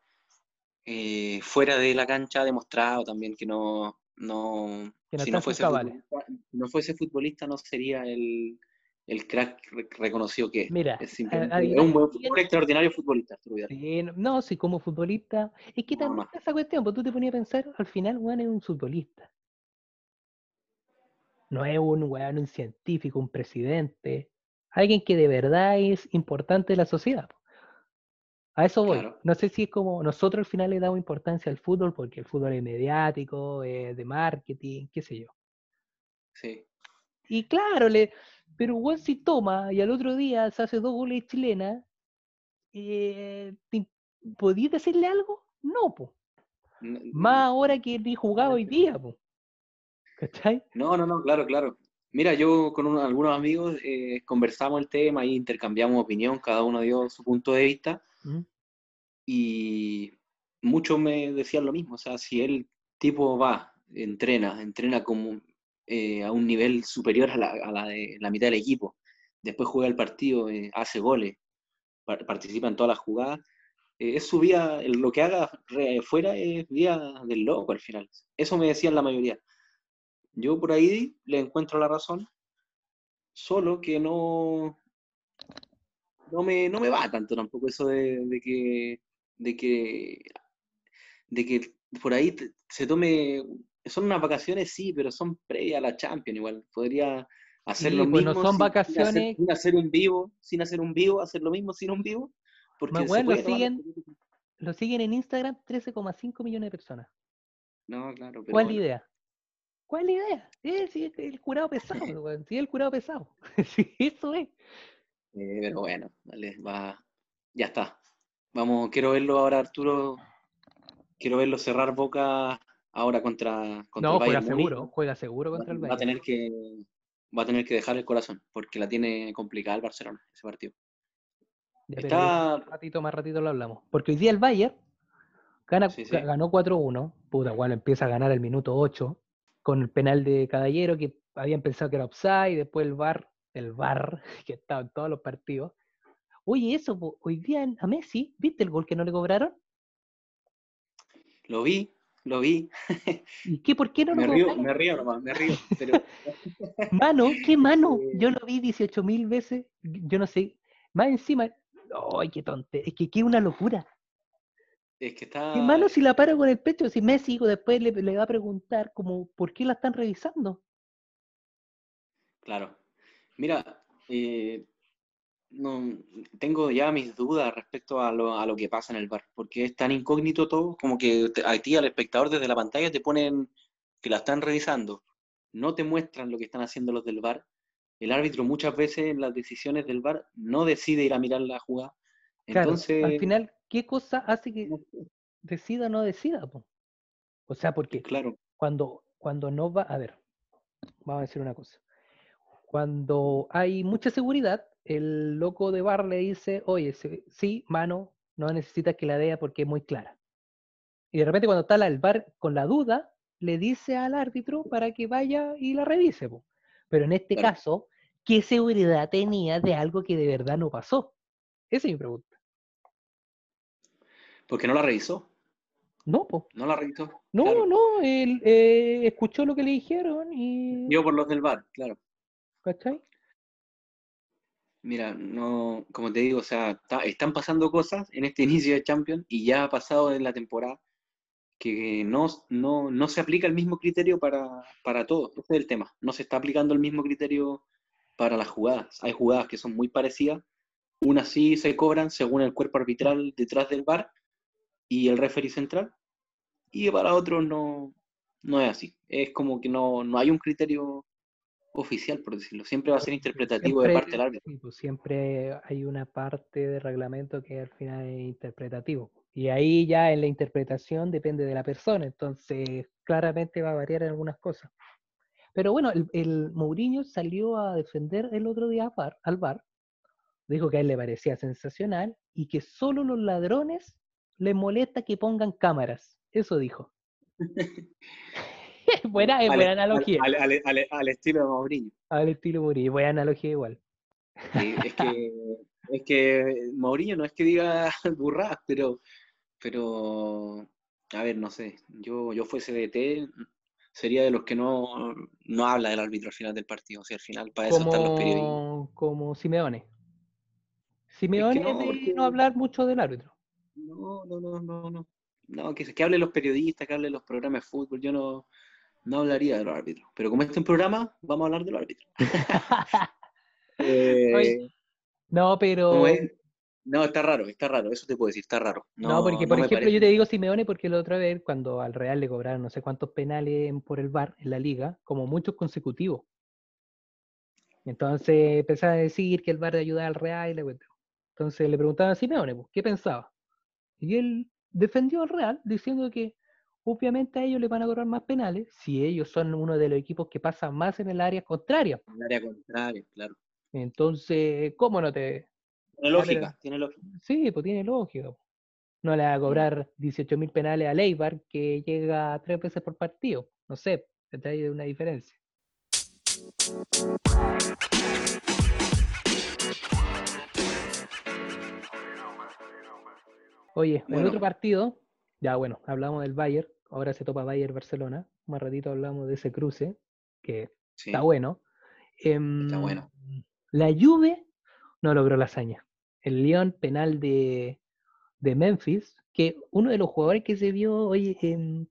Eh, fuera de la cancha ha demostrado también que no, no, si no fuese, futbolista, no fuese futbolista no sería el, el crack reconocido que es. Mira, es, un, buen, extraordinario futbolista. Sí, no, sí, como futbolista. Es que también esa cuestión, pues tú te ponías a pensar, al final Juan es un futbolista. No es un weón, un científico, un presidente, alguien que de verdad es importante en la sociedad. A eso voy. No sé si es como nosotros al final le damos importancia al fútbol porque el fútbol es mediático, es de marketing, qué sé yo. Sí. Y claro, le, pero igual si toma y al otro día se hace dos goles chilenas, eh, ¿podías decirle algo? No, po. Más ahora que ni jugado hoy día, po. ¿Cachai? No, no, no, claro, claro. Mira, yo con algunos amigos eh, conversamos el tema y intercambiamos opinión, cada uno dio su punto de vista. Y muchos me decían lo mismo, o sea, si el tipo va, entrena, entrena como eh, a un nivel superior a la, de la mitad del equipo, después juega el partido, eh, hace goles, participa en todas las jugadas, es su vida, lo que haga fuera es vida del loco al final. Eso me decían la mayoría. Yo por ahí le encuentro la razón, solo que no, no me, no me va tanto tampoco eso de, que, de que, de que por ahí se tome, son unas vacaciones sí, pero son previas a la Champions igual, podría hacer lo mismo. son sin, vacaciones. Sin hacer, un vivo, sin hacer un vivo, hacer lo mismo sin un vivo. Porque lo, siguen, lo siguen en Instagram 13,5 millones de personas. No, claro. Pero ¿Cuál idea? ¿Cuál es la idea? Sí, es el curado pesado, *laughs* sí, el curado pesado. *laughs* sí, eso es. Eh, pero bueno, dale, va. Ya está. Vamos, quiero verlo ahora, Arturo. Quiero verlo cerrar boca ahora contra, contra no, juega seguro, juega seguro contra el Bayern. Va a tener que va a tener que dejar el corazón, porque la tiene complicada el Barcelona, ese partido. Está... ratito, más ratito lo hablamos. Porque hoy día el Bayern gana, ganó 4-1. Puta, bueno, empieza a ganar el minuto 8 con el penal de Caballero, que habían pensado que era offside, después el VAR, el VAR, *laughs* que estaba en todos los partidos. Oye, eso, hoy día a Messi, ¿viste el gol que no le cobraron? Lo vi, lo vi. ¿Y qué? ¿Por qué no *laughs* me lo río, Me río nomás, me río. *laughs* mano, ¿qué mano? Yo lo vi 18 mil veces, yo no sé. Más encima, ¡ay, qué tonte! Es que qué una locura. Es que está. Qué malo si la para con el pecho. Si Messi después le, le va a preguntar como por qué la están revisando. Claro. Mira, eh, no, tengo ya mis dudas respecto a lo, a lo que pasa en el bar, porque es tan incógnito todo, como que a ti, al espectador, desde la pantalla te ponen que la están revisando, no te muestran lo que están haciendo los del bar. El árbitro muchas veces en las decisiones del bar no decide ir a mirar la jugada. Entonces, al final, ¿qué cosa hace que decida o no decida? O sea, porque claro. cuando, cuando no va, a ver, vamos a decir una cosa. Cuando hay mucha seguridad, el loco de bar le dice, oye, sí, mano, no necesitas que la vea porque es muy clara. Y de repente cuando está el bar con la duda, le dice al árbitro para que vaya y la revise. Pero en este caso, ¿qué seguridad tenía de algo que de verdad no pasó? Esa es mi pregunta. Porque no la revisó. No, po. No la revisó. No, no, él eh, escuchó lo que le dijeron y. Vio por los del bar, claro. ¿Cachai? Mira, no, como te digo, o sea, están pasando cosas en este *laughs* inicio de Champions y ya ha pasado en la temporada que no, no, no se aplica el mismo criterio para, para todos. Ese es el tema. No se está aplicando el mismo criterio para las jugadas. Hay jugadas que son muy parecidas. Unas sí se cobran según el cuerpo arbitral detrás del bar y el referee central. Y para otros no, no es así. Es como que no, no hay un criterio oficial, por decirlo. Siempre va a ser interpretativo de parte del árbitro. Pues siempre hay una parte del reglamento que al final es interpretativo. Y ahí ya en la interpretación depende de la persona, entonces claramente va a variar en algunas cosas. Pero bueno, el, el Mourinho salió a defender el otro día al bar, al bar, dijo que a él le parecía sensacional y que solo los ladrones le molesta que pongan cámaras. Eso dijo. *laughs* buena, es buena analogía. Al, estilo de Mourinho. Al estilo Mourinho, buena analogía igual. es que, *laughs* es que Mourinho no es que diga *laughs* burradas, pero, pero, a ver, no sé, yo, yo fuese de T, sería de los que no, no habla del árbitro al final del partido. O sea, al final para eso están los periodistas. Como Simeone. Simeone es, no, de no hablar mucho del árbitro. No, no, no, no, no. No, que, que hable los periodistas, que hable los programas de fútbol. Yo no, no hablaría de los árbitros. Pero como este es un programa, vamos a hablar de los árbitros. *laughs* Eh, no, pero. No, está raro, está raro, eso te puedo decir, está raro. No, porque, por ejemplo, yo te digo Simeone porque la otra vez, cuando al Real le cobraron no sé cuántos penales por el VAR en la liga, como muchos consecutivos. Entonces empezaba a decir que el VAR ayudaba al Real y le Entonces le preguntaban a Simeone, pues, ¿qué pensaba? Y él defendió al Real diciendo que obviamente a ellos les van a cobrar más penales si ellos son uno de los equipos que pasan más en el área contraria. En el área contraria, claro. Entonces, ¿cómo no te...? Tiene lógica, tiene lógica. Sí, pues tiene lógica. No le va a cobrar 18.000 penales a Leibar que llega tres veces por partido. No sé, hay una diferencia. Oye, en otro partido, ya bueno, hablamos del Bayern, ahora se topa Bayern-Barcelona, más ratito hablamos de ese cruce, que está bueno. está bueno. Em, la Juve no logró la hazaña. El León penal de, Memphis, que uno de los jugadores que se vio hoy,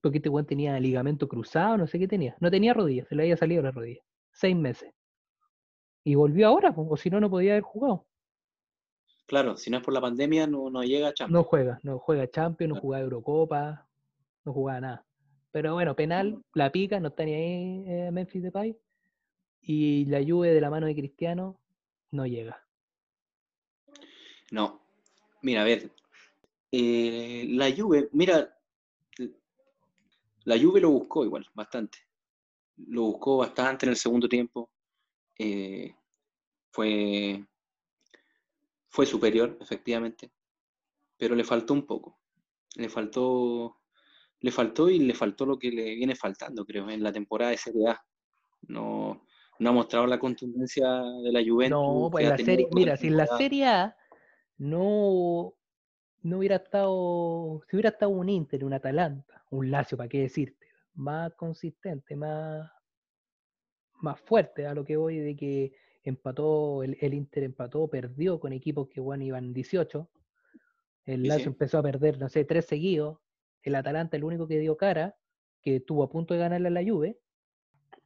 porque este Juan tenía ligamento cruzado, no sé qué tenía, no tenía rodillas, se le había salido la rodilla, seis meses. Y volvió ahora, o si no, no podía haber jugado. Claro, si no es por la pandemia, no, no llega a Champions. No juega, no juega Champions, no juega Eurocopa, no juega nada. Pero bueno, penal, la pica, no está ni ahí eh, Memphis Depay. Y la lluvia de la mano de Cristiano no llega. No. Mira, a ver. Eh, la Juve, mira, la Juve lo buscó igual, bastante. Lo buscó bastante en el segundo tiempo. Eh, fue fue superior, efectivamente, pero le faltó un poco. Le faltó, le faltó y le faltó lo que le viene faltando, creo, en la temporada de Serie A. No, no ha mostrado la contundencia de la Juventus. No, pues la serie, mira, si en la Serie A no, no hubiera estado, si hubiera estado un Inter, un Atalanta, un Lazio, ¿para qué decirte? Más consistente, más, más fuerte a lo que voy de que empató, el, Inter empató, perdió con equipos que bueno, iban 18. El Lazio empezó a perder, no sé, tres seguidos. El Atalanta, el único que dio cara, que estuvo a punto de ganarle a la Juve,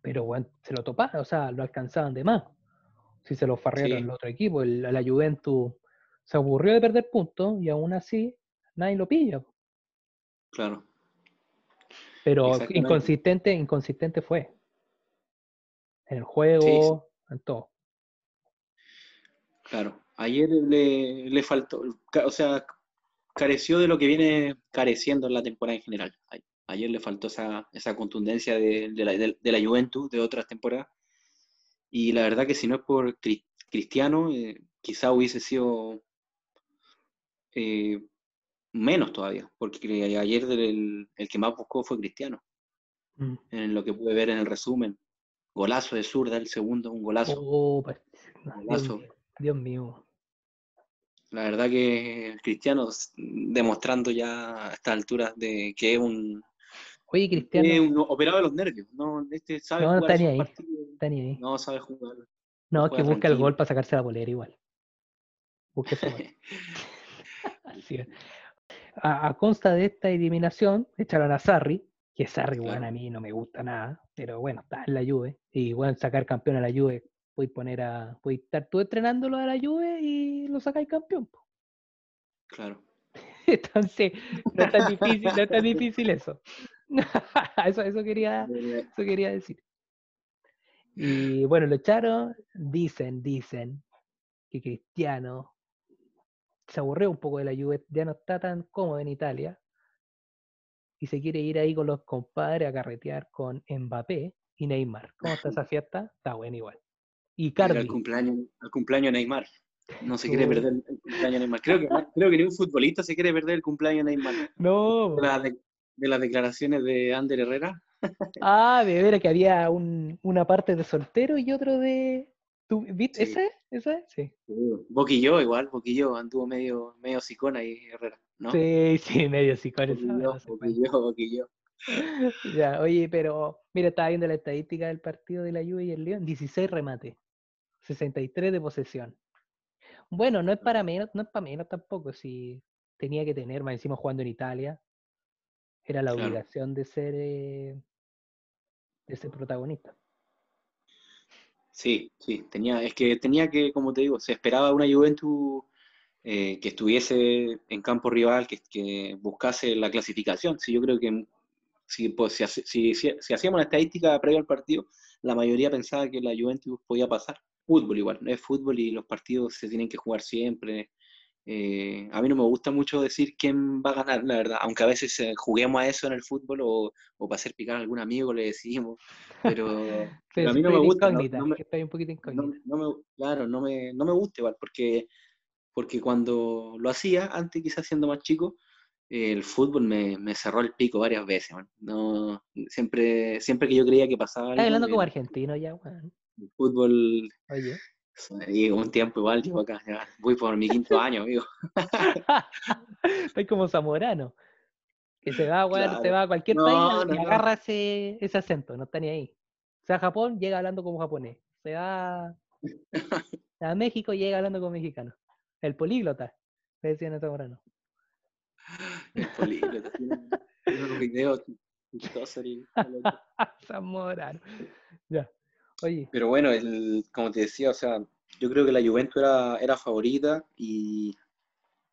pero bueno, se lo toparon, o sea, lo alcanzaban de más. Si se lo farrearon Sí. el otro equipo, el, la Juventus se aburrió de perder puntos y aún así nadie lo pilla. Claro. Pero inconsistente, inconsistente fue. En el juego, en todo. Claro, ayer le, le faltó, o sea, careció de lo que viene careciendo en la temporada en general. Ayer le faltó esa, esa contundencia de, de la, de- de la Juventus de otras temporadas. Y la verdad que si no es por Cri- Cristiano, eh, quizá hubiese sido eh, menos todavía, porque ayer el, el que más buscó fue Cristiano, Mm. en lo que pude ver en el resumen. Golazo de zurda, el segundo, un golazo. Oh, Dios Golazo. Dios mío. La verdad que Cristiano demostrando ya a estas alturas de que es un, Oye, Cristiano, un operado de los nervios. No, este sabe No, no jugar está ni esos ahí. ahí. No sabe jugar. No, es que busca el gol para sacarse la bolera igual. Busca ese gol. *laughs* Así es. A, a consta de esta eliminación, echaron a Sarri, que Sarri, bueno, a mí no me gusta nada, pero bueno, está en la Juve. Y bueno, sacar campeón a la Juve, voy poner a, voy estar tú entrenándolo a la Juve y lo sacáis campeón. po. Claro. *laughs* Entonces, no es tan difícil, no es tan difícil eso. *laughs* eso, eso quería, eso quería decir. Y bueno, lo echaron, dicen, dicen que Cristiano se aburrió un poco de la Juve, ya no está tan cómodo en Italia y se quiere ir ahí con los compadres a carretear con Mbappé y Neymar. ¿Cómo está esa *laughs* fiesta? Está buena igual. Y Cardi, al cumpleaños, al cumpleaños de Neymar. No se quiere perder el cumpleaños de Neymar. Creo que, creo que ni un futbolista se quiere perder el cumpleaños de Neymar. no, De, la- de- de las declaraciones de Ander Herrera. ah, de veras que había un- una parte de soltero y otro de... ¿Tú, ¿Viste? Sí. ¿Ese? ¿Ese? Sí. Boquillo igual, Boquillo anduvo medio, medio sicón ahí Herrera, ¿no? Sí, sí, medio psicólogo. Boquillo, Boquillo, Boquillo. *laughs* Ya, oye, pero mira, estaba viendo la estadística del partido de la Juve y el León, 16 remates, 63 de posesión. Bueno, no es para menos, no es para menos tampoco, si tenía que tener, más encima jugando en Italia, era la Claro. obligación de ser eh, de ser protagonista. Sí, sí, tenía, es que tenía que, como te digo, se esperaba una Juventus eh, que estuviese en campo rival, que, que buscase la clasificación. Sí, yo creo que si, pues, si, si- si- si hacíamos una estadística previa al partido, la mayoría pensaba que la Juventus podía pasar. Fútbol igual, no es fútbol y los partidos se tienen que jugar siempre. Eh, a mí no me gusta mucho decir quién va a ganar, la verdad, aunque a veces eh, juguemos a eso en el fútbol o, o para hacer picar a algún amigo le decimos, pero, *laughs* pero a mí no me gusta. no- incógnita, no me- que estoy un poquito no, incógnita. no me, claro, no me, no me gusta igual, porque, porque cuando lo hacía, antes quizás siendo más chico, eh, el fútbol me, me cerró el pico varias veces, man. No, siempre, siempre que yo creía que pasaba Estás hablando como argentino ya, weón. El fútbol, Oye. y un tiempo igual, llevo acá, ya voy por mi quinto *laughs* año, amigo. Estoy como zamorano. Que se va, weón, se Claro. va a cualquier No, país y no. agarra ese, ese acento, no está ni ahí. Se va a Japón, llega hablando como japonés. Se va a México, llega hablando como mexicano. El políglota, le decían a zamorano. El políglota, unos videos *laughs* zamorano. Ya. Oye, Pero bueno, el, como te decía, o sea, yo creo que la Juventus era, era favorita y,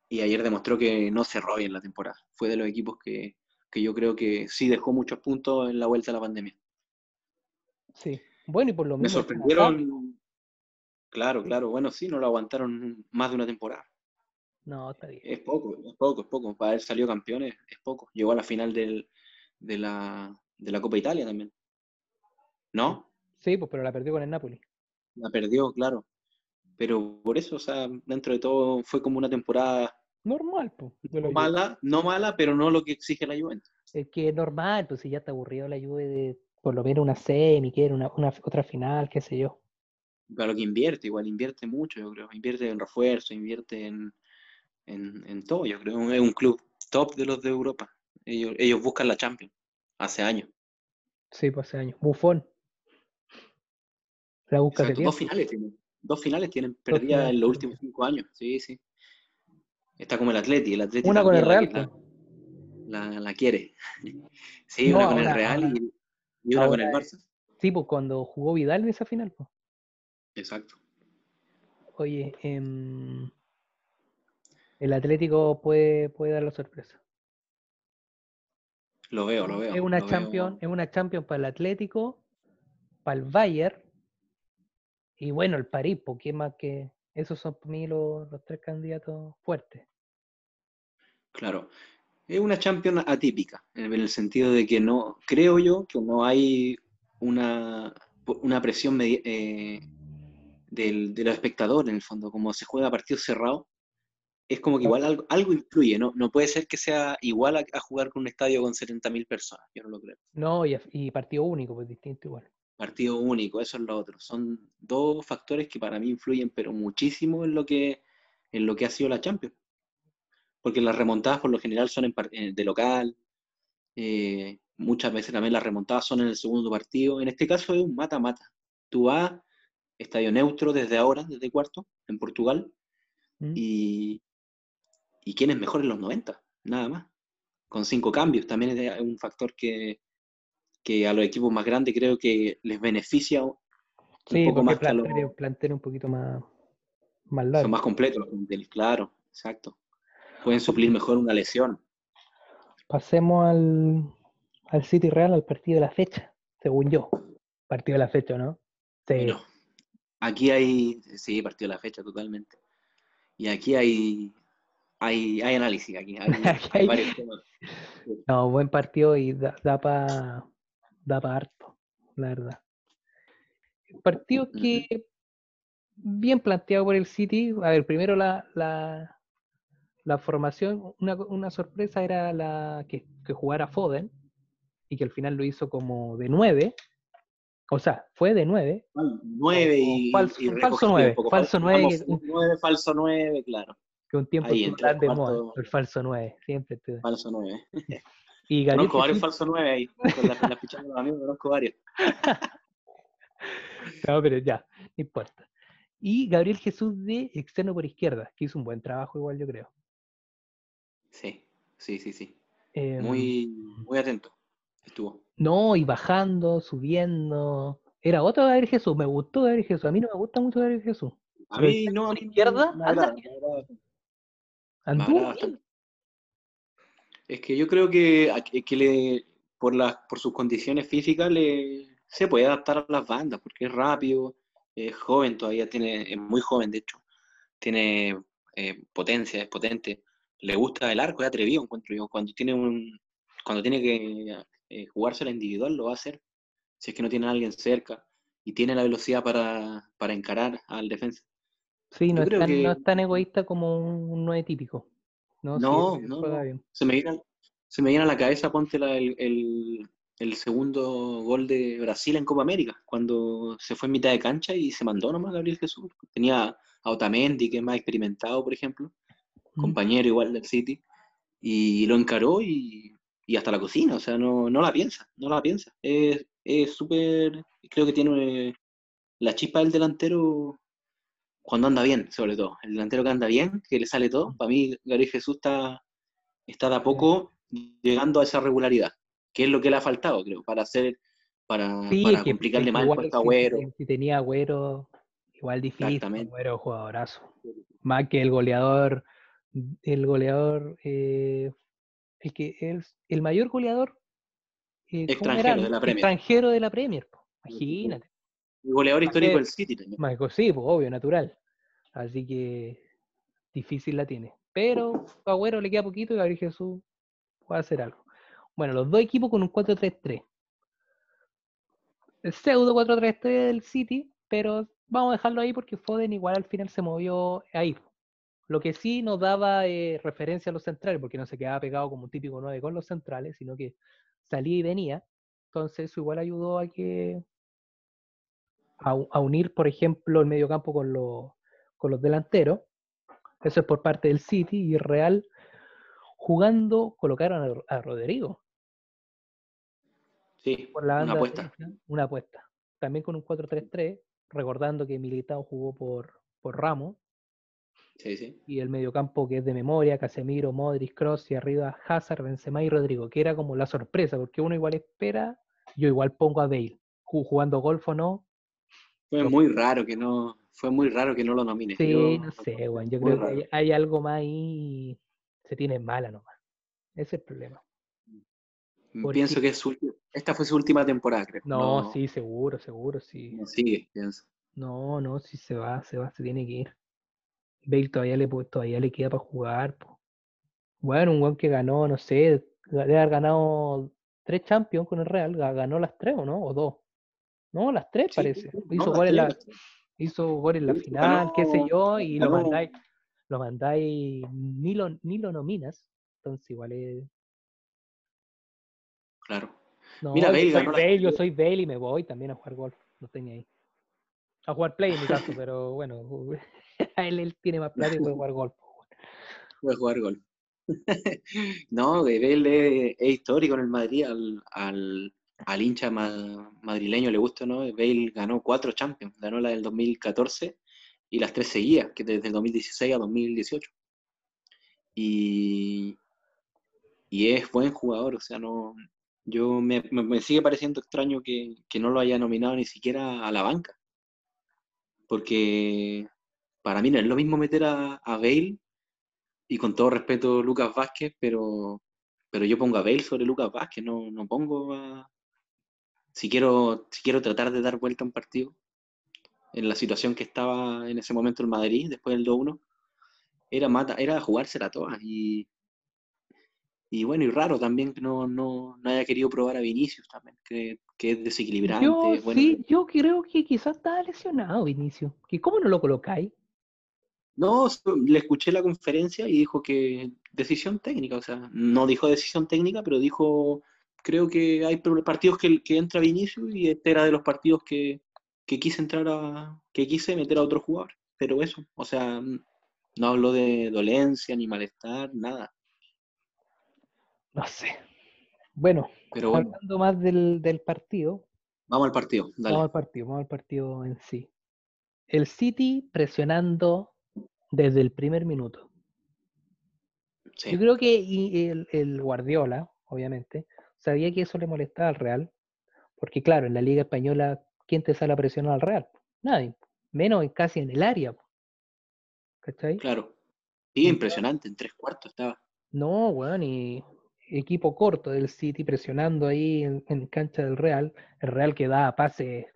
y ayer demostró que no cerró bien la temporada. Fue de los equipos que, que yo creo que sí dejó muchos puntos en la vuelta a la pandemia. sí. Bueno, y por lo Me como Sarri. sorprendieron, claro, claro, bueno, sí, no lo aguantaron más de una temporada. No, está bien. Es poco, es poco, es poco. Para haber salido campeones, es poco. Llegó a la final del, de, la, de la Copa Italia también. ¿No? Sí, pues, pero la perdió con el Napoli. La perdió, claro. Pero por eso, o sea, dentro de todo fue como una temporada Normal, pues. no mala, no mala, pero no lo que exige la Juventus. Es que es normal, pues si ya está aburrido la Juve de por lo menos una semi, que era una, una otra final, qué sé yo. Para lo que invierte, igual invierte mucho, yo creo. Invierte en refuerzo, invierte en, en, en todo, yo creo. Es un club top de los de Europa. Ellos, ellos buscan la Champions hace años. Sí, pues hace años. Bufón. La busca Exacto, dos finales tienen. Dos finales tienen finales en los últimos cinco años. Sí, sí. Está como el Atleti. El Atleti Una con el Real, la, pues. la, la- quiere. *laughs* Sí, No, una con el Real ahora- y, y una con el Barça. Sí, pues cuando jugó Vidal en esa final, pues. Exacto. Oye, em, el Atlético puede, puede dar la sorpresa. Lo veo, lo veo. Es una champion, veo. es una champion para el Atlético, para el Bayern y bueno, el París, porque más que esos son para mí los, los tres candidatos fuertes. Claro. Es una Champions atípica, en el sentido de que no, creo yo que no hay una, una presión eh, del, de los espectadores en el fondo, como se juega a partidos cerrados, es como que igual algo, algo influye, ¿no? No puede ser que sea igual a, a jugar con un estadio con 70.000 personas, yo no lo creo. No, y, y partido único, pues distinto igual. Partido único, eso es lo otro. Son dos factores que para mí influyen, pero muchísimo en lo que, en lo que ha sido la Champions. Porque las remontadas por lo general son en eh, de local, eh, muchas veces también las remontadas son en el segundo partido. En este caso es un mata-mata. Tú vas, estadio neutro desde ahora, desde cuarto, en Portugal, ¿Mm? y, y quién es mejor en los 90, nada más. Con cinco cambios, también es un factor que, que a los equipos más grandes creo que les beneficia un Sí, poco más que a los un poquito más, más son largo. más completos, claro, exacto. Pueden suplir mejor una lesión. Pasemos al, al City Real, al partido de la fecha, según yo. Partido de la fecha, ¿no? Sí. Bueno, aquí hay, sí, partido de la fecha totalmente. Y aquí hay, hay, hay análisis, aquí hay, *laughs* Aquí hay hay- varios temas. *laughs* No, buen partido y da, da para da pa harto, la verdad. Partido que bien planteado por el City. A ver, primero la, la, la formación, una, una sorpresa era la que, que jugara Foden y que al final lo hizo como de 9. O sea, fue de 9. Nueve y, Falso- y falso recogido nueve, un poco. falso Fal- nueve vamos, que- nueve, falso nueve, claro. que un tiempo Ahí, de moda, el falso 9, siempre. Falso nueve. *laughs* Y Gabriel Conozco varios falsos nueve ahí. *laughs* Con la, con la *laughs* ficha de los amigos conozco varios. *laughs* No, pero ya, no importa. Y Gabriel Jesús de externo por izquierda, que hizo un buen trabajo igual, yo creo. Sí, sí, sí, sí. Em, Muy, muy atento. Estuvo. No, y bajando, subiendo. Era otro Gabriel Jesús, me gustó Gabriel Jesús. A mí no me gusta mucho Gabriel Jesús. A mí no, a por izquierda, anda. Anduvo bien. Es que yo creo que, que le, por, las por sus condiciones físicas le, se puede adaptar a las bandas, porque es rápido, es joven todavía, tiene, es muy joven de hecho, tiene eh, potencia, es potente, le gusta el arco, es atrevido, encuentro yo. Cuando tiene un, cuando tiene que eh, jugarse la individual, lo va a hacer, si es que no tiene a alguien cerca, y tiene la velocidad para, para encarar al defensa. Sí, no es, tan, que- no es tan egoísta como un, un 9 típico. No, sí, No, él no. Se me viene, se me viene a la cabeza, ponte la- el, el- el segundo gol de Brasil en Copa América, cuando se fue en mitad de cancha y se mandó nomás Gabriel Jesús. Tenía a Otamendi, que es más experimentado, por ejemplo, Mm. compañero igual del City, y lo encaró y, y hasta la cocina, o sea, no, no la piensa, no la piensa. Es es súper, creo que tiene la chispa del delantero cuando anda bien, sobre todo. El delantero que anda bien, que le sale todo. Para mí, Gabriel Jesús está, está de a poco llegando a esa regularidad, que es lo que le ha faltado, creo, para hacer, para, Sí, para que- complicarle que más el puesto a Agüero. Si, si tenía Agüero, igual difícil. Agüero jugadorazo. Más que el goleador, el goleador, eh, el que es el mayor goleador eh, ¿cómo Extranjero de la Premier. Extranjero de la Premier. po. Imagínate. El goleador histórico del City también. Que- sí, pues, obvio, natural. Así que difícil la tiene. Pero a Agüero le queda poquito y Gabriel Jesús puede hacer algo. Bueno, los dos equipos con un 4-3-3. El pseudo 4-3-3 del City, pero vamos a dejarlo ahí porque Foden igual al final se movió ahí. Lo que sí nos daba eh, referencia a los centrales, porque no se quedaba pegado como un típico 9 con los centrales, sino que salía y venía. Entonces eso igual ayudó a que a, unir, por ejemplo, el mediocampo con, los con los delanteros. Eso es por parte del City y Real jugando colocaron a, a Rodrigo Sí, por la banda una apuesta. una apuesta. También con un 4-3-3, recordando que Militao jugó por, por Ramos Sí, sí. y el mediocampo que es de memoria, Casemiro, Modric, Cross y arriba Hazard, Benzema y Rodrigo, que era como la sorpresa, porque uno igual espera, yo igual pongo a Bale, ju- jugando golf o no, Fue muy raro que no, fue muy raro que no lo nomine. Sí, Yo- no sé, weón. Yo creo que hay, hay algo más ahí. Se tiene mala nomás. Ese es el problema. porque- Pienso que es su- esta fue su última temporada, creo. No, sí, seguro, seguro, sí. no sigue, pienso. No, no, si se va, se va, se tiene que ir. Bale todavía le, todavía le queda para jugar. po. Bueno, un weón que ganó, no sé, debe haber ganado tres Champions con el Real, ga- ganó las tres o no, o dos. No, las tres Sí, parece. Hizo no, gol en la, hizo gol en la final, qué sé yo, y lo mandáis, lo mandáis, ni lo, ni lo nominas. Entonces igual es. Claro. No, Mira, yo Bale soy yo soy Bale y me voy también a jugar golf. No estoy ni ahí. A jugar play en mi caso, pero bueno, *laughs* a él, él tiene más plata y puede jugar golf. Puede jugar gol. *laughs* no, Bale es, es histórico en el Madrid, al, al, al hincha ma- madrileño le gusta, ¿no? Bale ganó cuatro Champions, ganó la del 2014 y las tres seguidas, que desde el 2016 a 2018. Y, y es buen jugador, o sea, no, yo me, me- me sigue pareciendo extraño que, que no lo haya nominado ni siquiera a la banca, porque para mí no es lo mismo meter a, a Bale y con todo respeto Lucas Vázquez, pero, pero yo pongo a Bale sobre Lucas Vázquez, no, no pongo a... Si quiero, si quiero tratar de dar vuelta a un partido, en la situación que estaba en ese momento el Madrid, después del 2-1, era, mata, era jugársela todas. Y, y bueno, y raro también que no, no, no haya querido probar a Vinicius también, que, que es desequilibrante. Yo bueno. sí, yo creo que quizás estaba lesionado, Vinicio. ¿Que ¿Cómo no lo colocáis? No, le escuché la conferencia y dijo que decisión técnica, o sea, no dijo decisión técnica, pero dijo, creo que hay partidos que, que entra Vinicius y este era de los partidos que, que quise entrar a, que quise meter a otro jugador, pero eso, o sea, no habló de dolencia ni malestar, nada, No sé. Bueno, pero bueno, hablando más del, del partido, vamos al partido, dale. vamos al partido, vamos al partido en sí. El City presionando desde el primer minuto. Sí, Yo creo que y el, el Guardiola, obviamente, sabía que eso le molestaba al Real, porque claro, en la Liga Española, ¿quién te sale a presionar al Real? Nadie, menos en- casi en el área. ¿Cachai? claro. Sí, impresionante, en tres cuartos estaba. No, weón, y equipo corto del City presionando ahí en, en cancha del Real, el Real que daba pases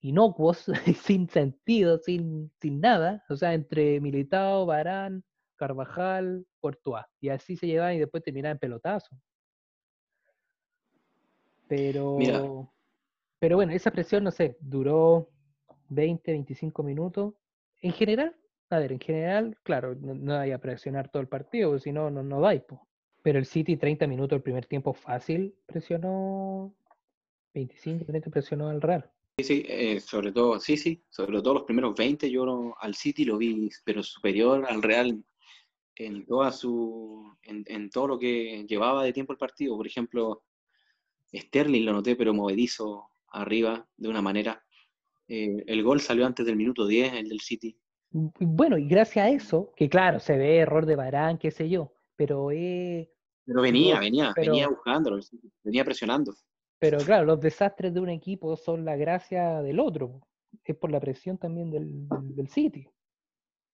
inocuos, *laughs* sin sentido, sin, sin nada, o sea, entre Militao, Barán, Carvajal, Courtois, y así se llevaban y después terminaban en pelotazo. Pero, pero bueno, esa presión, no sé, duró 20, 25 minutos. En general, a ver, en general, claro, no, no hay a presionar todo el partido, si no, no, no dais. Pero el City 30 minutos el primer tiempo fácil presionó 25, 30 presionó al Real. Sí, sí, eh, sobre todo, sí, sí, sobre todo los primeros 20, yo no- al City lo vi, pero superior al Real en toda su, en, en todo lo que llevaba de tiempo el partido. Por ejemplo, Sterling lo noté, pero movedizo arriba de una manera. Eh, el gol salió antes del minuto 10, el del City. Bueno, y gracias a eso, que claro, se ve error de Barán, qué sé yo, pero eh, Pero venía, venía, pero- venía buscándolo, venía presionando. Pero claro, los desastres de un equipo son la gracia del otro. Es por la presión también del, del, del City.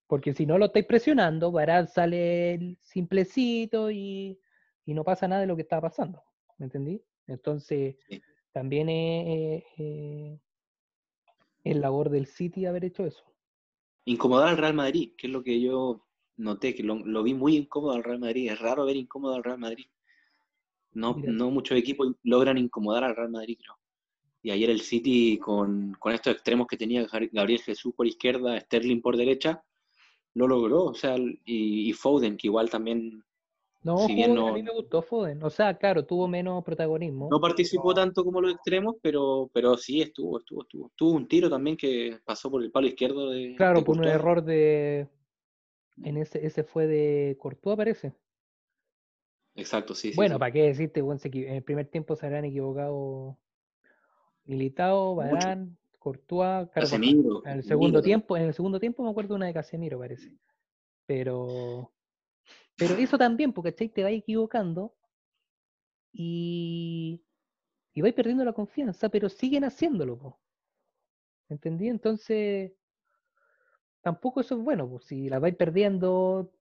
Porque si no lo estáis presionando, Varane sale el simplecito y, y no pasa nada de lo que está pasando. ¿Me entendí? Entonces, Sí. también es, es- es labor del City haber hecho eso. Incomodar al Real Madrid, que es lo que yo noté, que lo, lo vi muy incómodo al Real Madrid. Es raro ver incómodo al Real Madrid. No, Mira. no muchos equipos logran incomodar al Real Madrid, creo. Y ayer el City, con, con estos extremos que tenía Gabriel Jesús por izquierda, Sterling por derecha, lo logró. O sea, y, y Foden, que igual también No, Si bien Foden, a mí me gustó Foden. O sea, claro, tuvo menos protagonismo. no participó tanto como los extremos, pero, pero sí estuvo, estuvo, estuvo. Tuvo un tiro también que pasó por el palo izquierdo de. Claro, de por un error de. En ese, ese fue de Courtois, parece. Exacto, sí, sí. bueno, sí. ¿para qué decirte? Bueno, en el primer tiempo se habrán equivocado Militao. Barán, Courtois. Casemiro, En el segundo Casemiro. tiempo, en el segundo tiempo me acuerdo una de Casemiro, parece. Pero. Pero eso también, porque ¿cachai? te vas equivocando y. Y vais perdiendo la confianza, pero siguen haciéndolo, po. ¿Entendí? Entonces. tampoco eso es bueno, pues si la vais perdiendo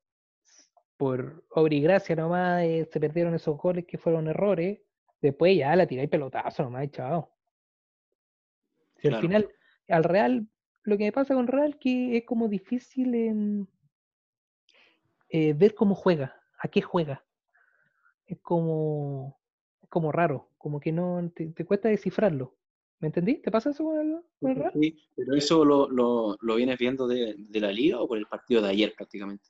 por obra y gracia nomás, eh, se perdieron esos goles que fueron errores, después ya la tiráis pelotazo nomás y chao. Si al final, al Real, lo que me pasa con Real que es como difícil en, eh, ver cómo juega, a qué juega. Es como, es como raro, como que no te, te cuesta descifrarlo. ¿Me entendí? ¿Te pasa eso con el, con el Real? Sí, pero eso lo, lo, lo vienes viendo de, de la liga o por el partido de ayer prácticamente.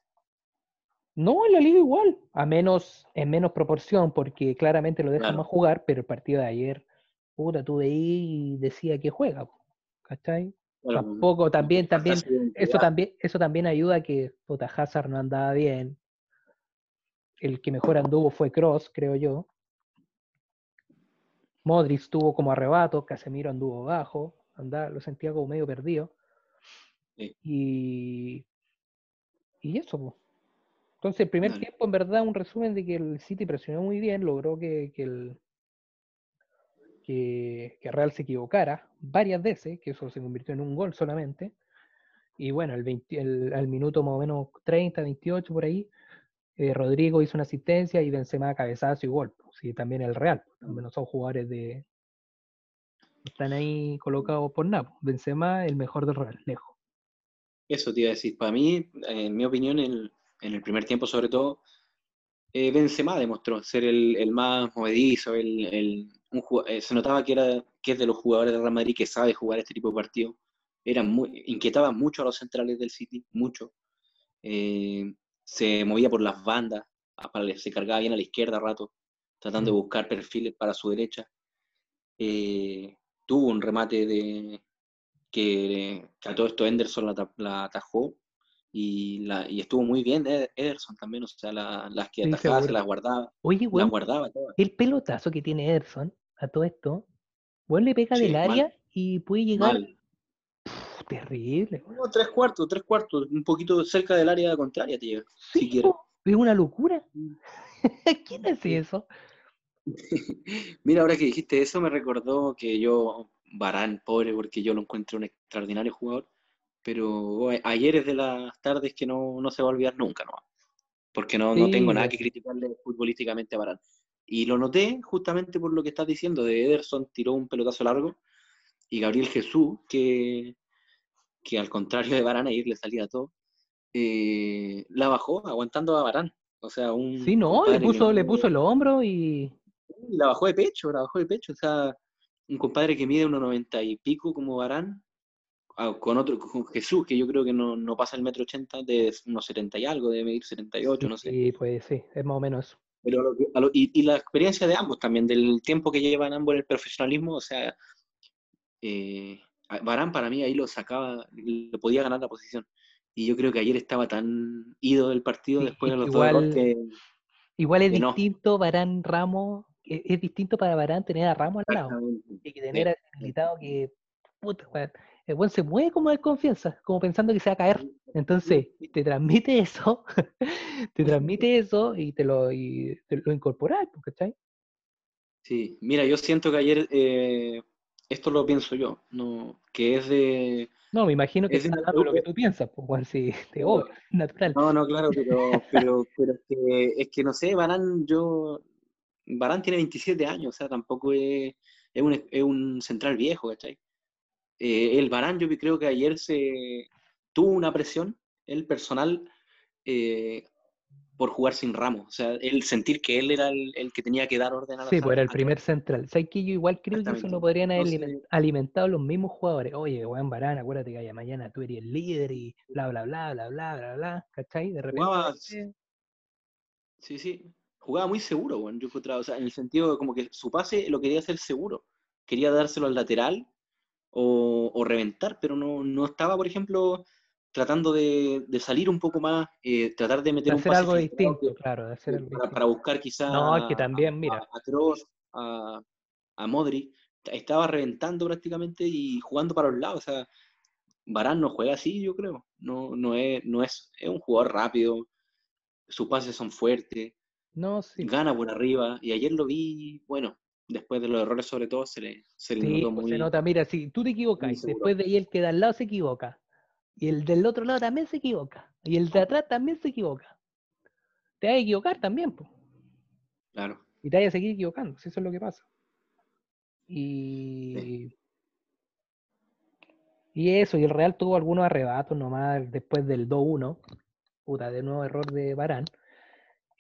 No, en la liga igual, a menos, en menos proporción, porque claramente lo dejan Claro. más jugar, pero el partido de ayer, puta, tú veí y decía que juega, ¿cachai? Tampoco, también, también, eso también, eso también ayuda a que puta, Hazard no andaba bien. El que mejor anduvo fue Cross, creo yo. Modric estuvo como arrebato, Casemiro anduvo bajo, andaba, lo sentía como medio perdido. Sí. Y, y eso, po. Entonces, el primer tiempo, en verdad, un resumen de que el City presionó muy bien, logró que, que el que, Real se equivocara varias veces, que eso se convirtió en un gol solamente. Y bueno, el 20 el- al minuto más o menos 30, 28 por ahí, eh, Rodrigo hizo una asistencia y Benzema cabezazo y gol. pues, Sí, también el Real, pues, también no son jugadores de están ahí colocados por nada. pues, Benzema el mejor del Real, lejos. Eso te iba a decir. Para mí, en mi opinión, en el primer tiempo sobre todo, eh, Benzema demostró ser el, más movedizo, el- un eh, se notaba que, era, que es de los jugadores de Real Madrid que sabe jugar este tipo de partidos. Era muy, inquietaba mucho a los centrales del City, mucho. Eh, se movía por las bandas, se cargaba bien a la izquierda a rato, tratando de Mm. buscar perfiles para su derecha. Eh, tuvo un remate de que, que a todo esto Henderson la, ata- la atajó y, la, y estuvo muy bien Ed- Ederson también, o sea, la- las que atajaba se las guardaba, Oye, las weón, guardaba todas. el pelotazo que tiene Ederson a todo esto, weón le pega Sí, del mal. área y puede llegar. Pff, terrible. weón. No, tres cuartos, tres cuartos, un poquito cerca del área contraria te llega, Sí, si quieres. es una locura. Mm. *laughs* ¿Quién hace eso? *laughs* Mira, ahora que dijiste eso, me recordó que yo, Barán, pobre, porque yo lo encuentro un extraordinario jugador, pero ayer es de las tardes que no, no se va a olvidar nunca, ¿no? Porque no, no tengo nada que criticarle futbolísticamente a Barán. Y lo noté justamente por lo que estás diciendo, de Ederson tiró un pelotazo largo y Gabriel Jesús, que, que al contrario de Barán ayer le salía todo, eh, la bajó aguantando a Barán. O sea, un Sí, no, le que puso, le puso el hombro y y la bajó de pecho, la bajó de pecho. O sea, un compadre que mide 1,90 y pico como Barán, ah, con otro, con Jesús, que yo creo que no, no pasa el metro ochenta, de unos 70 y algo, de medir 78, no sé. Sí, pues sí, es más o menos eso. Pero lo que- a lo- y, y la experiencia de ambos también, del tiempo que llevan ambos en el profesionalismo, o sea, eh, a- Varane para mí ahí lo sacaba, le podía ganar la posición. Y yo creo que ayer estaba tan ido del partido Sí, después de los que dos igual- que Igual es que no. distinto Barán Ramos, es, es distinto para Barán tener a Ramos al lado. Y que tener a ese militado que, puta, el weón se mueve como de confianza, como pensando que se va a caer. Entonces, te transmite eso, *laughs* te transmite eso y te lo, y te lo incorporas, pues, ¿cachai? Sí, mira, yo siento que ayer, eh, esto lo pienso yo, no, que es de... No, me imagino que Es de estás hablando de lo que tú piensas, pues, weón, sí, *laughs* te obvio, *laughs* natural. No, no, claro, pero, pero, pero es, que, es que no sé, Barán, yo... Barán tiene 27 años, o sea, tampoco es, es, un, es un central viejo, ¿cachai? Eh, el Barán yo creo que ayer se tuvo una presión, el personal, eh, por jugar sin Ramos, o sea, el sentir que él era el, el que tenía que dar orden a la Sí, pues era el primer central. ¿Sabes que Yo igual creo que eso lo podrían haber Entonces- alimentado los mismos jugadores. Oye, weón, Barán, acuérdate que allá mañana tú eres el líder y bla, bla, bla, bla, bla, bla, bla, ¿cachai? De repente. Jugaba- Sí, sí. Jugaba muy seguro, bueno, yo encontraba, o sea, en el sentido de como que su pase lo quería hacer seguro. Quería dárselo al lateral o, o reventar, pero no, no estaba, por ejemplo, tratando de, de salir un poco más, eh, tratar de meter un hacer algo distinto, que- claro, de hacer algo para, distinto. para buscar quizá No, que a- también, a, mira. a Kroos, a, a Modric, estaba reventando prácticamente y jugando para los lados, o sea, Varane no juega así, yo creo. No, no es, no es, es un jugador rápido, sus pases son fuertes, No, sí. gana por arriba, y ayer lo vi, bueno, después de los errores sobre todo, se le, se le Sí, notó pues muy... se nota, mira, si tú te equivocas y después de ahí el que da al lado se equivoca Y el del otro lado también se equivoca. Y el de atrás también se equivoca. Te vas a equivocar también, pues. Claro. Y te vas a seguir equivocando, si eso es lo que pasa. Y. Y eso, y el Real tuvo algunos arrebatos nomás después del 2-1. Puta, de nuevo error de Barán.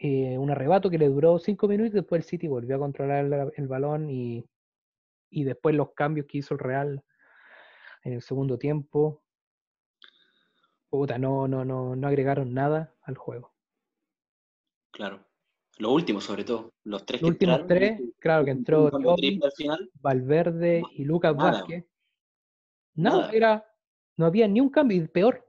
Eh, un arrebato que le duró cinco minutos y después el City volvió a controlar la- el balón y, y después los cambios que hizo el Real en el segundo tiempo. Puta, no, no, no, no agregaron nada al juego. Claro. Lo último, sobre todo. Los tres Los que últimos entraron, tres, claro que entró al final. Valverde y Lucas Nada. Vázquez. Nada, Nada. era, no había ni un cambio, y peor,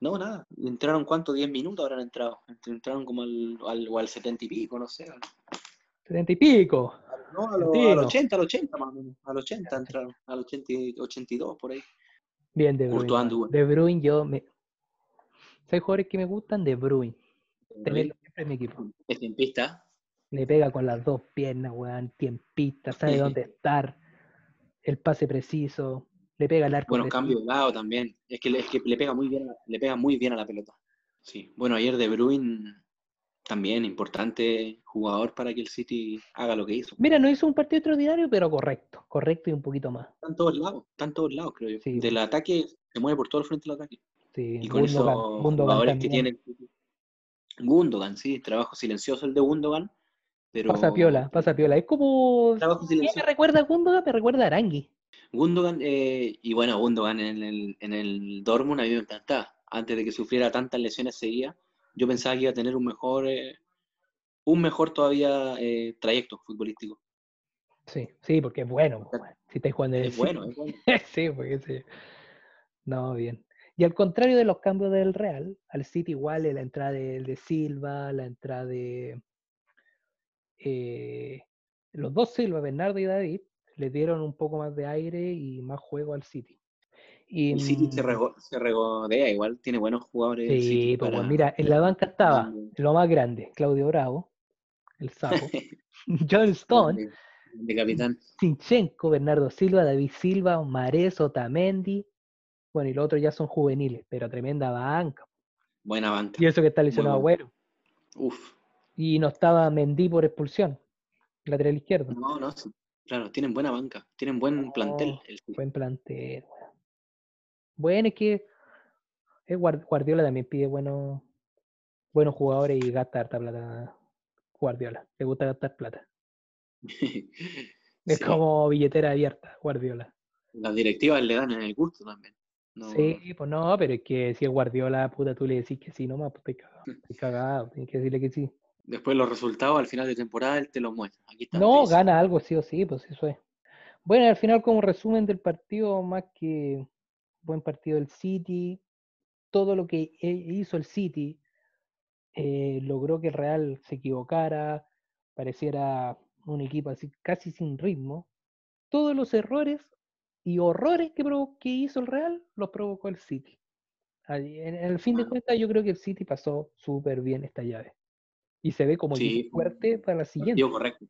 No, nada. ¿Entraron cuánto? ¿10 minutos habrán entrado? Entraron como al, al, o al 70 y pico, no sé. al- setenta y pico. No, a Tiro. al 80, al 80 más o menos. Al 80 entraron. Al 80, y- 82 por ahí. Bien, De Bruyne. De Bruyne, yo me. Hay jugadores que me gustan de Bruyne. Tenerlo siempre en mi equipo. Es tiempista. Le pega con las dos piernas, weón, tiempista, sabe dónde estar, el pase preciso, le pega al arco. Buenos preciso. cambios de lado también. Es que, le- es que le pega muy bien, a- le pega muy bien a la pelota. Sí. Bueno, ayer De Bruyne también importante jugador para que el City haga lo que hizo. Mira, no hizo un partido extraordinario, pero correcto, correcto y un poquito más. Está en todos lados, está en todos lados, creo yo. Sí. Del ataque se mueve por todo el frente del ataque. Sí, Y con esos Gundogan- Gundogan jugadores que también. tiene el City. Gundogan, sí, trabajo silencioso el de Gundogan, pero Pasa piola, pasa piola. Es como. Trabajo ¿Quién me silencioso. recuerda a Gundogan? Me recuerda a Arangui. Gundogan, eh, y bueno, Gundogan en el, en el Dortmund a mí me encantaba. Antes de que sufriera tantas lesiones seguidas, yo pensaba que iba a tener un mejor, eh, un mejor todavía eh, trayecto futbolístico. Sí, sí, porque es bueno. weón. Si estáis jugando en el Es bueno, *laughs* es bueno. sí, porque sí. No, bien. Y al contrario de los cambios del Real, al City igual eh, la entrada de, de Silva, la entrada de eh, los dos Silva, Bernardo y David, le dieron un poco más de aire y más juego al City. Y, El City se, mm, rego- se regodea, igual tiene buenos jugadores. Sí, City pues, para- mira, en la banca estaba lo más grande, Claudio Bravo, el sapo, *laughs* *laughs* John Stone, de, capitán. Sinchenko, Bernardo Silva, David Silva, Mares, Otamendi. Bueno, y los otros ya son juveniles, pero tremenda banca. Buena banca. Y eso que está lesionado bueno. Uf. Y no estaba Mendy por expulsión, lateral izquierdo. No, no, sí. Claro, tienen buena banca. Tienen buen plantel. No, el. Buen plantel. Bueno, es que es Guard- Guardiola también pide buenos, buenos jugadores y gasta harta plata. Guardiola, le gusta gastar plata. *laughs* Es Sí, como billetera abierta, Guardiola. Las directivas le dan en el gusto también. No, Sí, pues no, pero es que si es Guardiola, puta, tú le decís que sí nomás, pues estoy cagado. Estoy cagado, tienes que decirle que sí. Después los resultados al final de temporada él te los muestra. Aquí está. No, gana algo sí o sí, pues eso es. Bueno, al final como resumen del partido, más que buen partido del City, todo lo que he- hizo el City eh, logró que el Real se equivocara, pareciera un equipo así casi sin ritmo. Todos los errores y horrores que, que hizo el Real los provocó el City. En, el fin de cuentas, yo creo que el City pasó súper bien esta llave. Y se ve como Sí, fuerte para la siguiente. Partido correcto.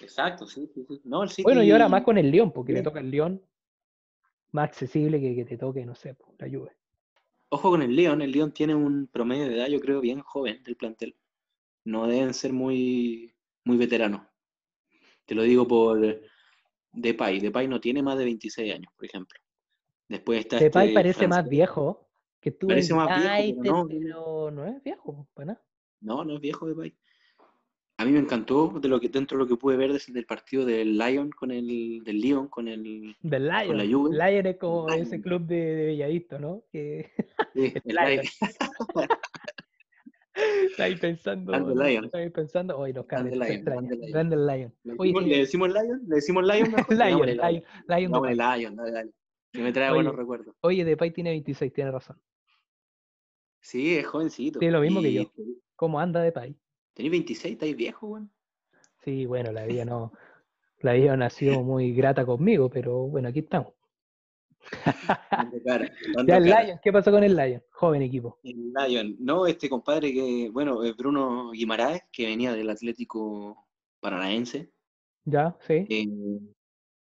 Exacto, sí, sí, sí. No, el City. Bueno, y ahora más con el León, porque le toca el León más accesible que que te toque, no sé, la Juve. Ojo con el León. El León tiene un promedio de edad, yo creo, bien joven del plantel. No deben ser muy, muy veteranos. Te lo digo por Depay. Depay no tiene más de 26 años, por ejemplo. Después está Depay este parece más viejo, que estuvo Parece más viejo, pero no. pero no es viejo, para nada. No, no es viejo Depay. A mí me encantó de lo que dentro de lo que pude ver desde el partido del Lyon con el del Lyon con el Del con la Lion. Juve. Lion es como ese Lion. club de, de Bellavista, ¿no? Que Sí, *laughs* el el Lion. Lyon. *laughs* está ahí pensando, Grande ¿no? Lion. está ahí pensando, hoy los cabros Lion, grande Lion. El Lion. ¿Le decimos, Lion? ¿Le decimos Lion? *laughs* Lion, Lion, Lion Digámosle Pay. Lion, dale, dale. Que me trae Oye, buenos recuerdos. Oye, Depay tiene 26, tiene razón. Sí, es jovencito. Tiene lo mismo que yo. ¿Cómo anda Depay? Tenés 26, estáis viejo, weón. Sí, bueno, la vida no, la vida no ha sido muy grata conmigo, pero bueno, aquí estamos. *laughs* Cara, *laughs* Ya el. Lion, ¿qué pasó con el Lion? Joven equipo. El Lion. No, este compadre que, bueno, es Bruno Guimaraes, que venía del Atlético Paranaense. ¿Ya? ¿Sí? Eh,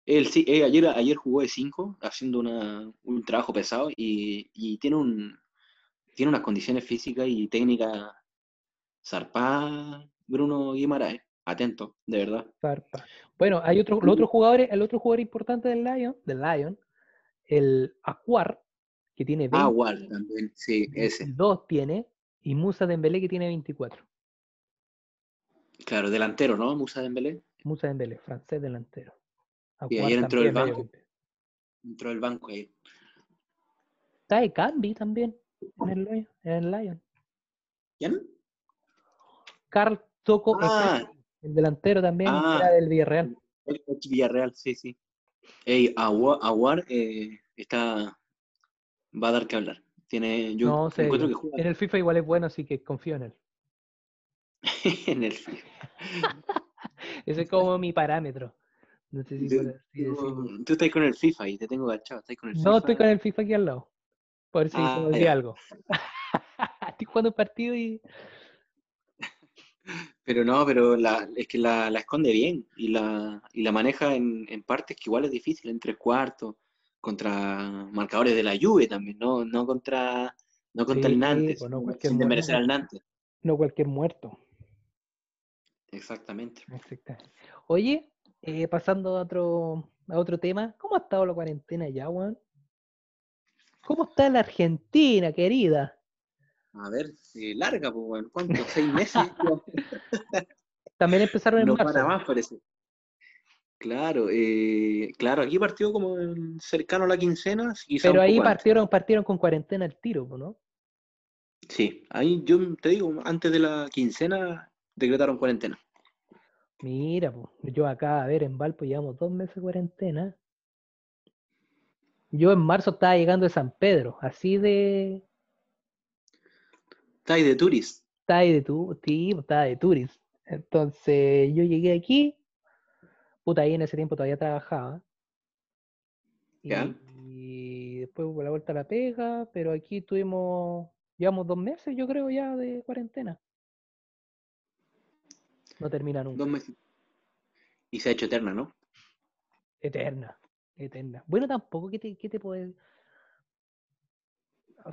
Él sí, eh, ayer, ayer jugó de 5, haciendo una, un trabajo pesado y, y tiene un tiene unas condiciones físicas y técnicas zarpadas, Bruno Guimaraes. Atento, de verdad. Zarpa. Bueno, hay otro, los otros jugadores, el otro jugador importante del Lion, del Lion, el Acuar, que tiene 20, Aguar también, sí, ese. 22 tiene, y Musa Dembélé que tiene 24. Claro, delantero, ¿no? Musa Dembélé. Musa Dembélé, francés delantero. Y ayer entró también, banco. Entró el banco ahí. Está de Cambi también en el, Lion- en el Lion. ¿Quién? Carl Toco, Ah. El delantero también, Ah. era del Villarreal. El coach Villarreal, sí, sí. Ey, Aguar, Aguar, eh, está. Va a dar que hablar. Tiene, yo no sé, encuentro que juega en el FIFA igual es bueno, así que confío en él. *laughs* en el FIFA. *laughs* Ese es como mi parámetro. No sé si Yo- yo- tú estás con el FIFA y te tengo agachado. Estás con el No, estoy con el FIFA aquí al lado. Por si Ah, algo. *laughs* estoy jugando un partido y. Pero no, pero la, es que la, la esconde bien y la, y la maneja en, en partes que igual es difícil, en tres cuartos, contra marcadores de la Juve también, no, no contra, no contra Sí, el Nantes, pues no, sin- desmerecer al Nantes. No cualquier muerto. Exactamente. Exactamente. Oye, eh, pasando a otro, a otro tema, ¿cómo ha estado la cuarentena ya, Juan? ¿Cómo está la Argentina, querida? A ver, eh, larga, pues, bueno, ¿cuánto? ¿Seis meses? *laughs* También empezaron en no marzo. para más, parece. Claro, eh, claro, aquí partió como cercano a la quincena, Pero ahí antes. partieron, partieron con cuarentena al tiro, ¿no? Sí, ahí yo te digo, antes de la quincena decretaron cuarentena. Mira, po, yo acá, a ver, en Valpo llevamos dos meses de cuarentena. Yo en marzo estaba llegando de San Pedro, así de... Está ahí de Turis. Estaba ahí de tu, sí, estaba de turis. Entonces yo llegué aquí, puta, ahí en ese tiempo todavía trabajaba. Ya. Y, después hubo la vuelta a la pega, pero aquí tuvimos, llevamos dos meses, yo creo, ya de cuarentena. No termina nunca. Dos meses. Y se ha hecho eterna, ¿no? Eterna, eterna. Bueno, tampoco, ¿qué te, qué te puede...?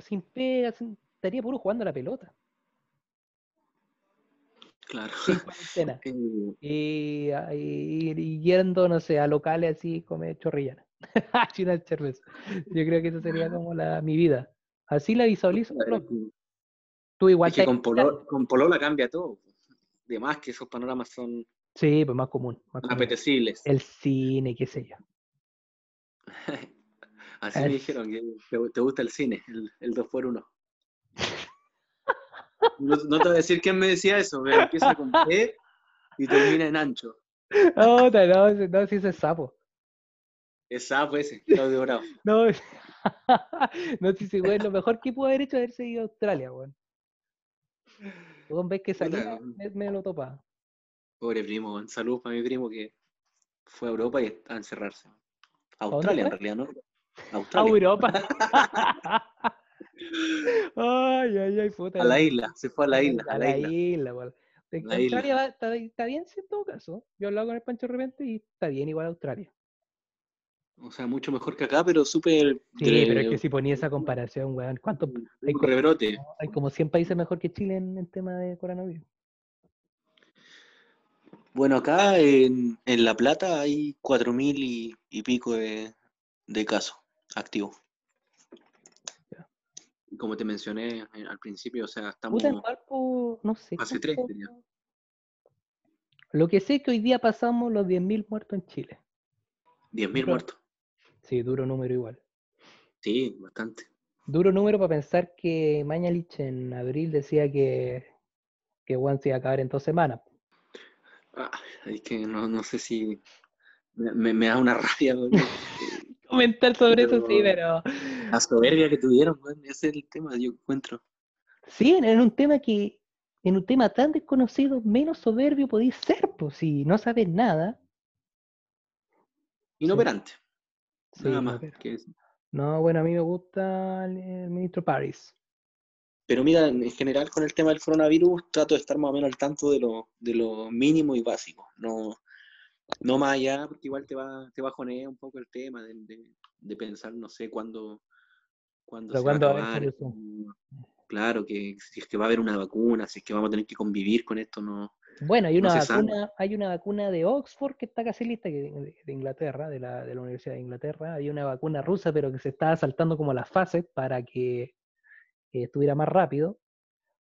Sin pega, sin- estaría puro jugando a la pelota. Claro. Sin. *laughs* Eh, Y, y- y yendo, no sé, a locales así, comer chorrillana. *laughs* China cerveza. Yo creo que esa sería como la, mi vida. Así la visualizo. claro. Tú igual es que con, polo, con Polola cambia todo. De más que esos panoramas son Sí, pues más común. Más común. apetecibles. El cine, qué sé yo. *laughs* Así me dijeron que te, gusta el cine, el, el 2x1. No, no te voy a decir quién me decía eso, pero empieza con P y termina en ancho. No, no, no, sí, ese es sapo. Es sapo ese, Claudio Bravo. No, *laughs* no sé si güey, lo mejor que pudo haber hecho es haber seguido a Australia, weón. Tú ves que salía, me, me lo topa. Pobre primo, saludos para mi primo que fue a Europa y está a encerrarse. A Australia en realidad, ¿no? A Australia. Europa. *laughs* ay, ay, ay, puta. A la isla, se fue a la isla, A la isla, La Australia isla. va- está, está bien, en todo caso. Yo he hablado con el Pancho de repente y está bien igual Australia. O sea, mucho mejor que acá, pero súper. Sí, pero es que si ponía esa comparación, weón, ¿cuántos? hay un co- rebrote. Hay como 100 países mejor que Chile en el tema de coronavirus. Bueno, acá en, en La Plata hay 4.000 y, y pico de, de casos activos. Como te mencioné eh, al principio, o sea, estamos. Puta, Valpo, no sé. Fase tres, cuánto- diría. Lo que sé es que hoy día pasamos los 10.000 muertos en Chile. 10.000 Pero- muertos. Sí, duro número igual. Sí, bastante. Duro número para pensar que Mañalich en abril decía que, que Juan se iba a acabar en dos semanas. Ah, es que no, no sé si. Me, me- me da una *laughs* rabia, weón. Comentar sobre eso, sí, pero. La soberbia que tuvieron, ese es el tema, yo encuentro. Sí, en- un tema que. En un tema tan desconocido, menos soberbio podéis ser, pues si no sabes nada. Inoperante. Sí, nada más pero- que eso. No, bueno, a mí me gusta el, el ministro Paris. Pero mira, en general con el tema del coronavirus trato de estar más o menos al tanto de lo, de lo mínimo y básico. No, No más allá, porque igual te va, te bajonea un poco el tema de, de- de pensar, no sé, cuándo, cuándo se va a ¿cuándo va a acabar. eso? mm, Claro, que si es que va a haber una vacuna, si es que vamos a tener que convivir con esto, no. Bueno, hay No una sabe. vacuna, hay una vacuna de Oxford que está casi lista, que de, de Inglaterra, de la, de la Universidad de Inglaterra. Hay una vacuna rusa, pero que se estaba saltando como las fases para que eh, estuviera más rápido.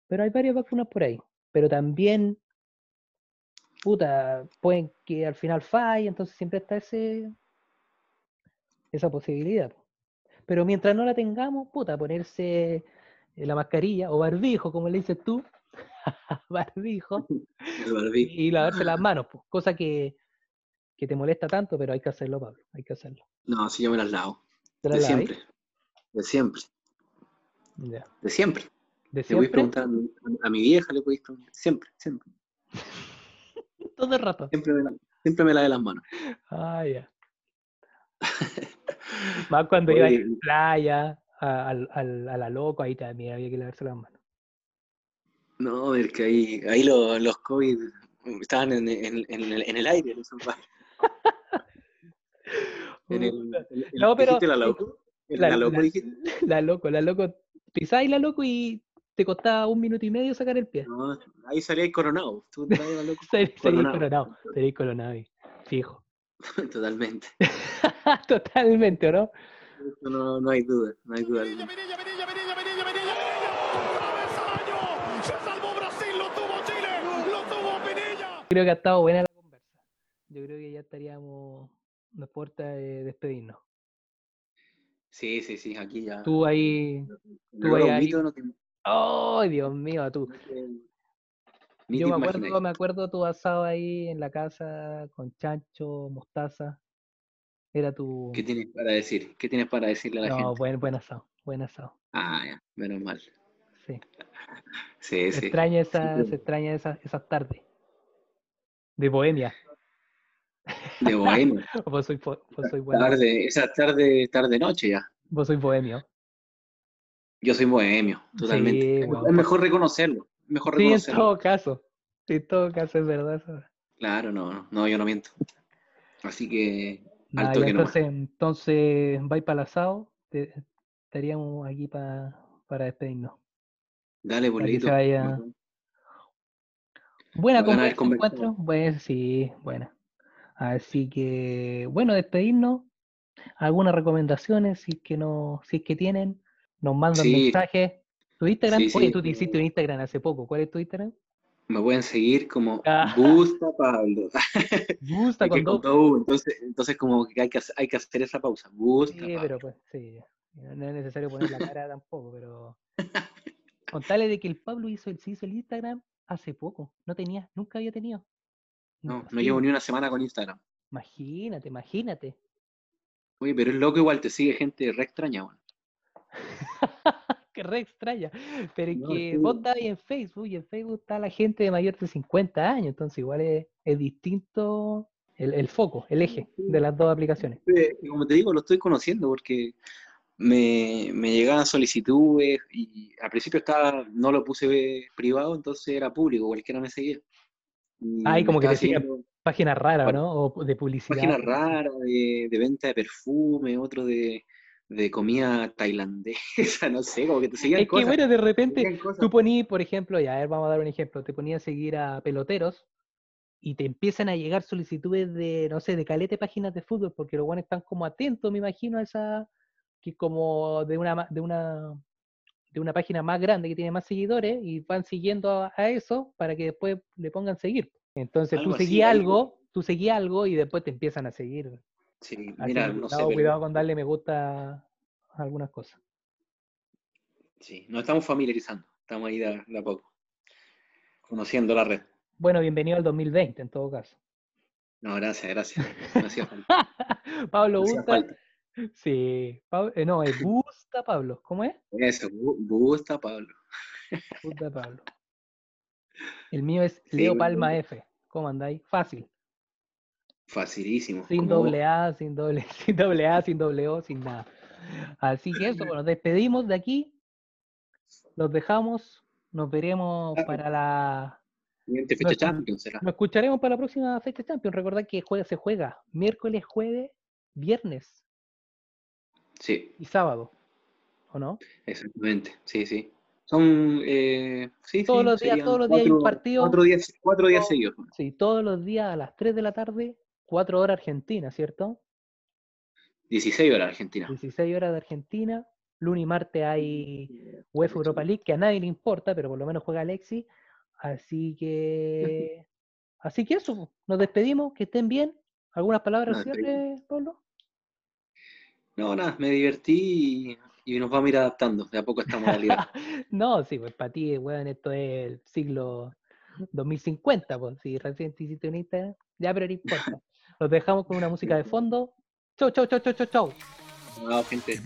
Pero hay varias vacunas por ahí. Pero también, puta, pueden que al final falle, entonces siempre está ese, esa posibilidad. Pero mientras no la tengamos, puta, ponerse eh, la mascarilla o barbijo, como le dices tú, *laughs* barbijo, y lavarse las manos, pues, cosa que, que te molesta tanto, pero hay que hacerlo, Pablo, hay que hacerlo. No, si yo me las lavo. ¿Te De siempre. De siempre. De siempre. ¿De Le podéis siempre? preguntar a mi, a mi vieja, le podéis preguntar. Siempre, siempre. *laughs* Todo el rato. Siempre me, la- siempre me lavé las manos. Ah, ya. *laughs* Más cuando iba a la playa, a, al- a la loco, ahí también había que lavarse las manos. No, es que ahí, ahí lo- los COVID estaban en, en- en el, en el aire. *laughs* en el, No, pero- ¿dijiste la loco? ¿En La- la loco la- loco, la loco, pisáis la loco y te costaba un minuto y medio sacar el pie. No, ahí salía el coronado. Tú *laughs* la loco. Coronado. coronado, fijo. Totalmente. *laughs* Totalmente, ¿o no? No, no hay duda, no hay duda. alguna. Mirilla, Mirilla, Mirilla, Mirilla, Mirilla, Mirilla. ¡Travesaño! Se salvó Brasil, lo tuvo Chile, lo tuvo Pinilla. Creo que ha estado buena la conversa. Yo creo que ya estaríamos, nos importa de despedirnos. Sí, sí, sí, aquí ya. Tú ahí, tú ahí- ahí- no te- ¡oh, Dios mío! Tú. no te- ni Yo me acuerdo, me acuerdo tu asado ahí en la casa con chancho, mostaza. Era tu... ¿Qué tienes para decir? ¿Qué tienes para decirle a la No, gente? buen, buen asado, buen asado. Ah, ya, menos mal. Sí. *laughs* Sí, Se sí. extraña, esa, Siempre- se extraña esas, esas tardes. De bohemia. De bohemio. *laughs* Vos sois, bo- vos sois bueno. Tarde, esa tarde, tarde noche ya. Vos sois bohemio. Yo soy bohemio, totalmente. Sí, es, bueno. es mejor reconocerlo. Mejor Sí, en reconocerlo. todo caso. Sí, en todo caso es verdad. Claro, no, no, no, yo no miento. Así que, Ya toque nomás. entonces, entonces, vais para el asado. te- estaríamos aquí pa- para despedirnos. Dale, bolito. se vaya- Buena conversa, encuentro. Pues sí, buena. Así que, bueno, despedirnos. Algunas recomendaciones, si es que no, si es que tienen, nos mandan Sí. mensajes. ¿Tu Instagram? Sí, Oye, sí, tú te hiciste un Instagram hace poco. ¿Cuál es tu Instagram? Me pueden seguir como *laughs* Ah. Gusta Pablo. Gusta Hay con con U, entonces, entonces como que hay que, hacer- hay que hacer esa pausa. Gusta Sí, Pablo. pero pues, sí. No es necesario poner la cara tampoco, pero. *laughs* Contale de que el Pablo hizo el, se hizo el Instagram hace poco. No tenía, nunca había tenido. No, no llevo ni una semana con Instagram. Imagínate, imagínate. Oye, pero es loco igual, te sigue gente re extraña, weón. Qué re extraña. Pero No, que sí. vos estás ahí en Facebook y en Facebook está la gente de mayor de 50 años, entonces igual es, es distinto el, el foco, el eje de las dos aplicaciones. Eh, Como te digo, lo estoy conociendo porque me, me llegaban solicitudes y al principio estaba, no lo puse privado, entonces era público, cualquiera me seguía. Y Ah, como que te sigan Páginas raras, ¿no? O de publicidad. Páginas raras de, de venta de perfume, otro de, de comida tailandesa, *laughs* no sé, como que te seguían Es que cosas. bueno, de te repente tú ponías, por ejemplo, ya, a ver, vamos a dar un ejemplo, te ponías a seguir a peloteros y te empiezan a llegar solicitudes de, no sé, de calete páginas de fútbol, porque los buenos están como atentos, me imagino, a esa, que como de una, de una, de una página más grande que tiene más seguidores y van siguiendo a, a eso para que después le pongan seguir. Entonces Algo tú seguías ahí- algo, tú seguías algo y después te empiezan a seguir. Sí, Así mira, que no sé, cuidado, pero cuidado con darle me gusta a algunas cosas. sí, nos estamos familiarizando, estamos ahí de, de a poco, conociendo la red. Bueno, bienvenido al 2020 en todo caso. No, gracias, gracias. *laughs* Falta. Pablo falta. Sí, eh, no, es gusta Pablo. ¿Cómo es? Eso, gusta Pablo. Gusta Pablo. El mío es Leo Palma. F. ¿Cómo andáis? Fácil. Facilísimo. Sin doble vos. A, sin doble, *laughs* sin doble A, sin doble O, sin nada. Así que eso, bueno, *clears throat* nos despedimos de aquí. Los dejamos. Nos veremos Claro. para la Siguiente fecha No, Champions será. Nos escucharemos para la próxima fecha Champions. Recordad que juega, se juega miércoles, jueves, viernes Sí, y sábado. ¿O no? exactamente. Sí, sí. Son, eh, sí, Todos sí, los días- todos los días hay un partido. Cuatro días, cuatro días seguidos. Sí, todos los días a las 3 de la tarde, 4 horas Argentina, ¿cierto? 16 horas Argentina. 16 horas de Argentina. Lunes y martes hay UEFA Europa League, que a nadie le importa, pero por lo menos juega Alexis. Así que. *laughs* Así que eso, nos despedimos, que estén bien. ¿Algunas palabras cierre, Pablo? No, nada, me divertí y, y nos vamos a ir adaptando de a poco a esta modalidad. *laughs* no, sí, pues para ti, weón, esto es el siglo 2050, pues, si recién te hiciste un Instagram, ya, pero no importa. *laughs* Los dejamos con una música de fondo. Chau, chau, chau, chau, chau, chau. Chao, gente.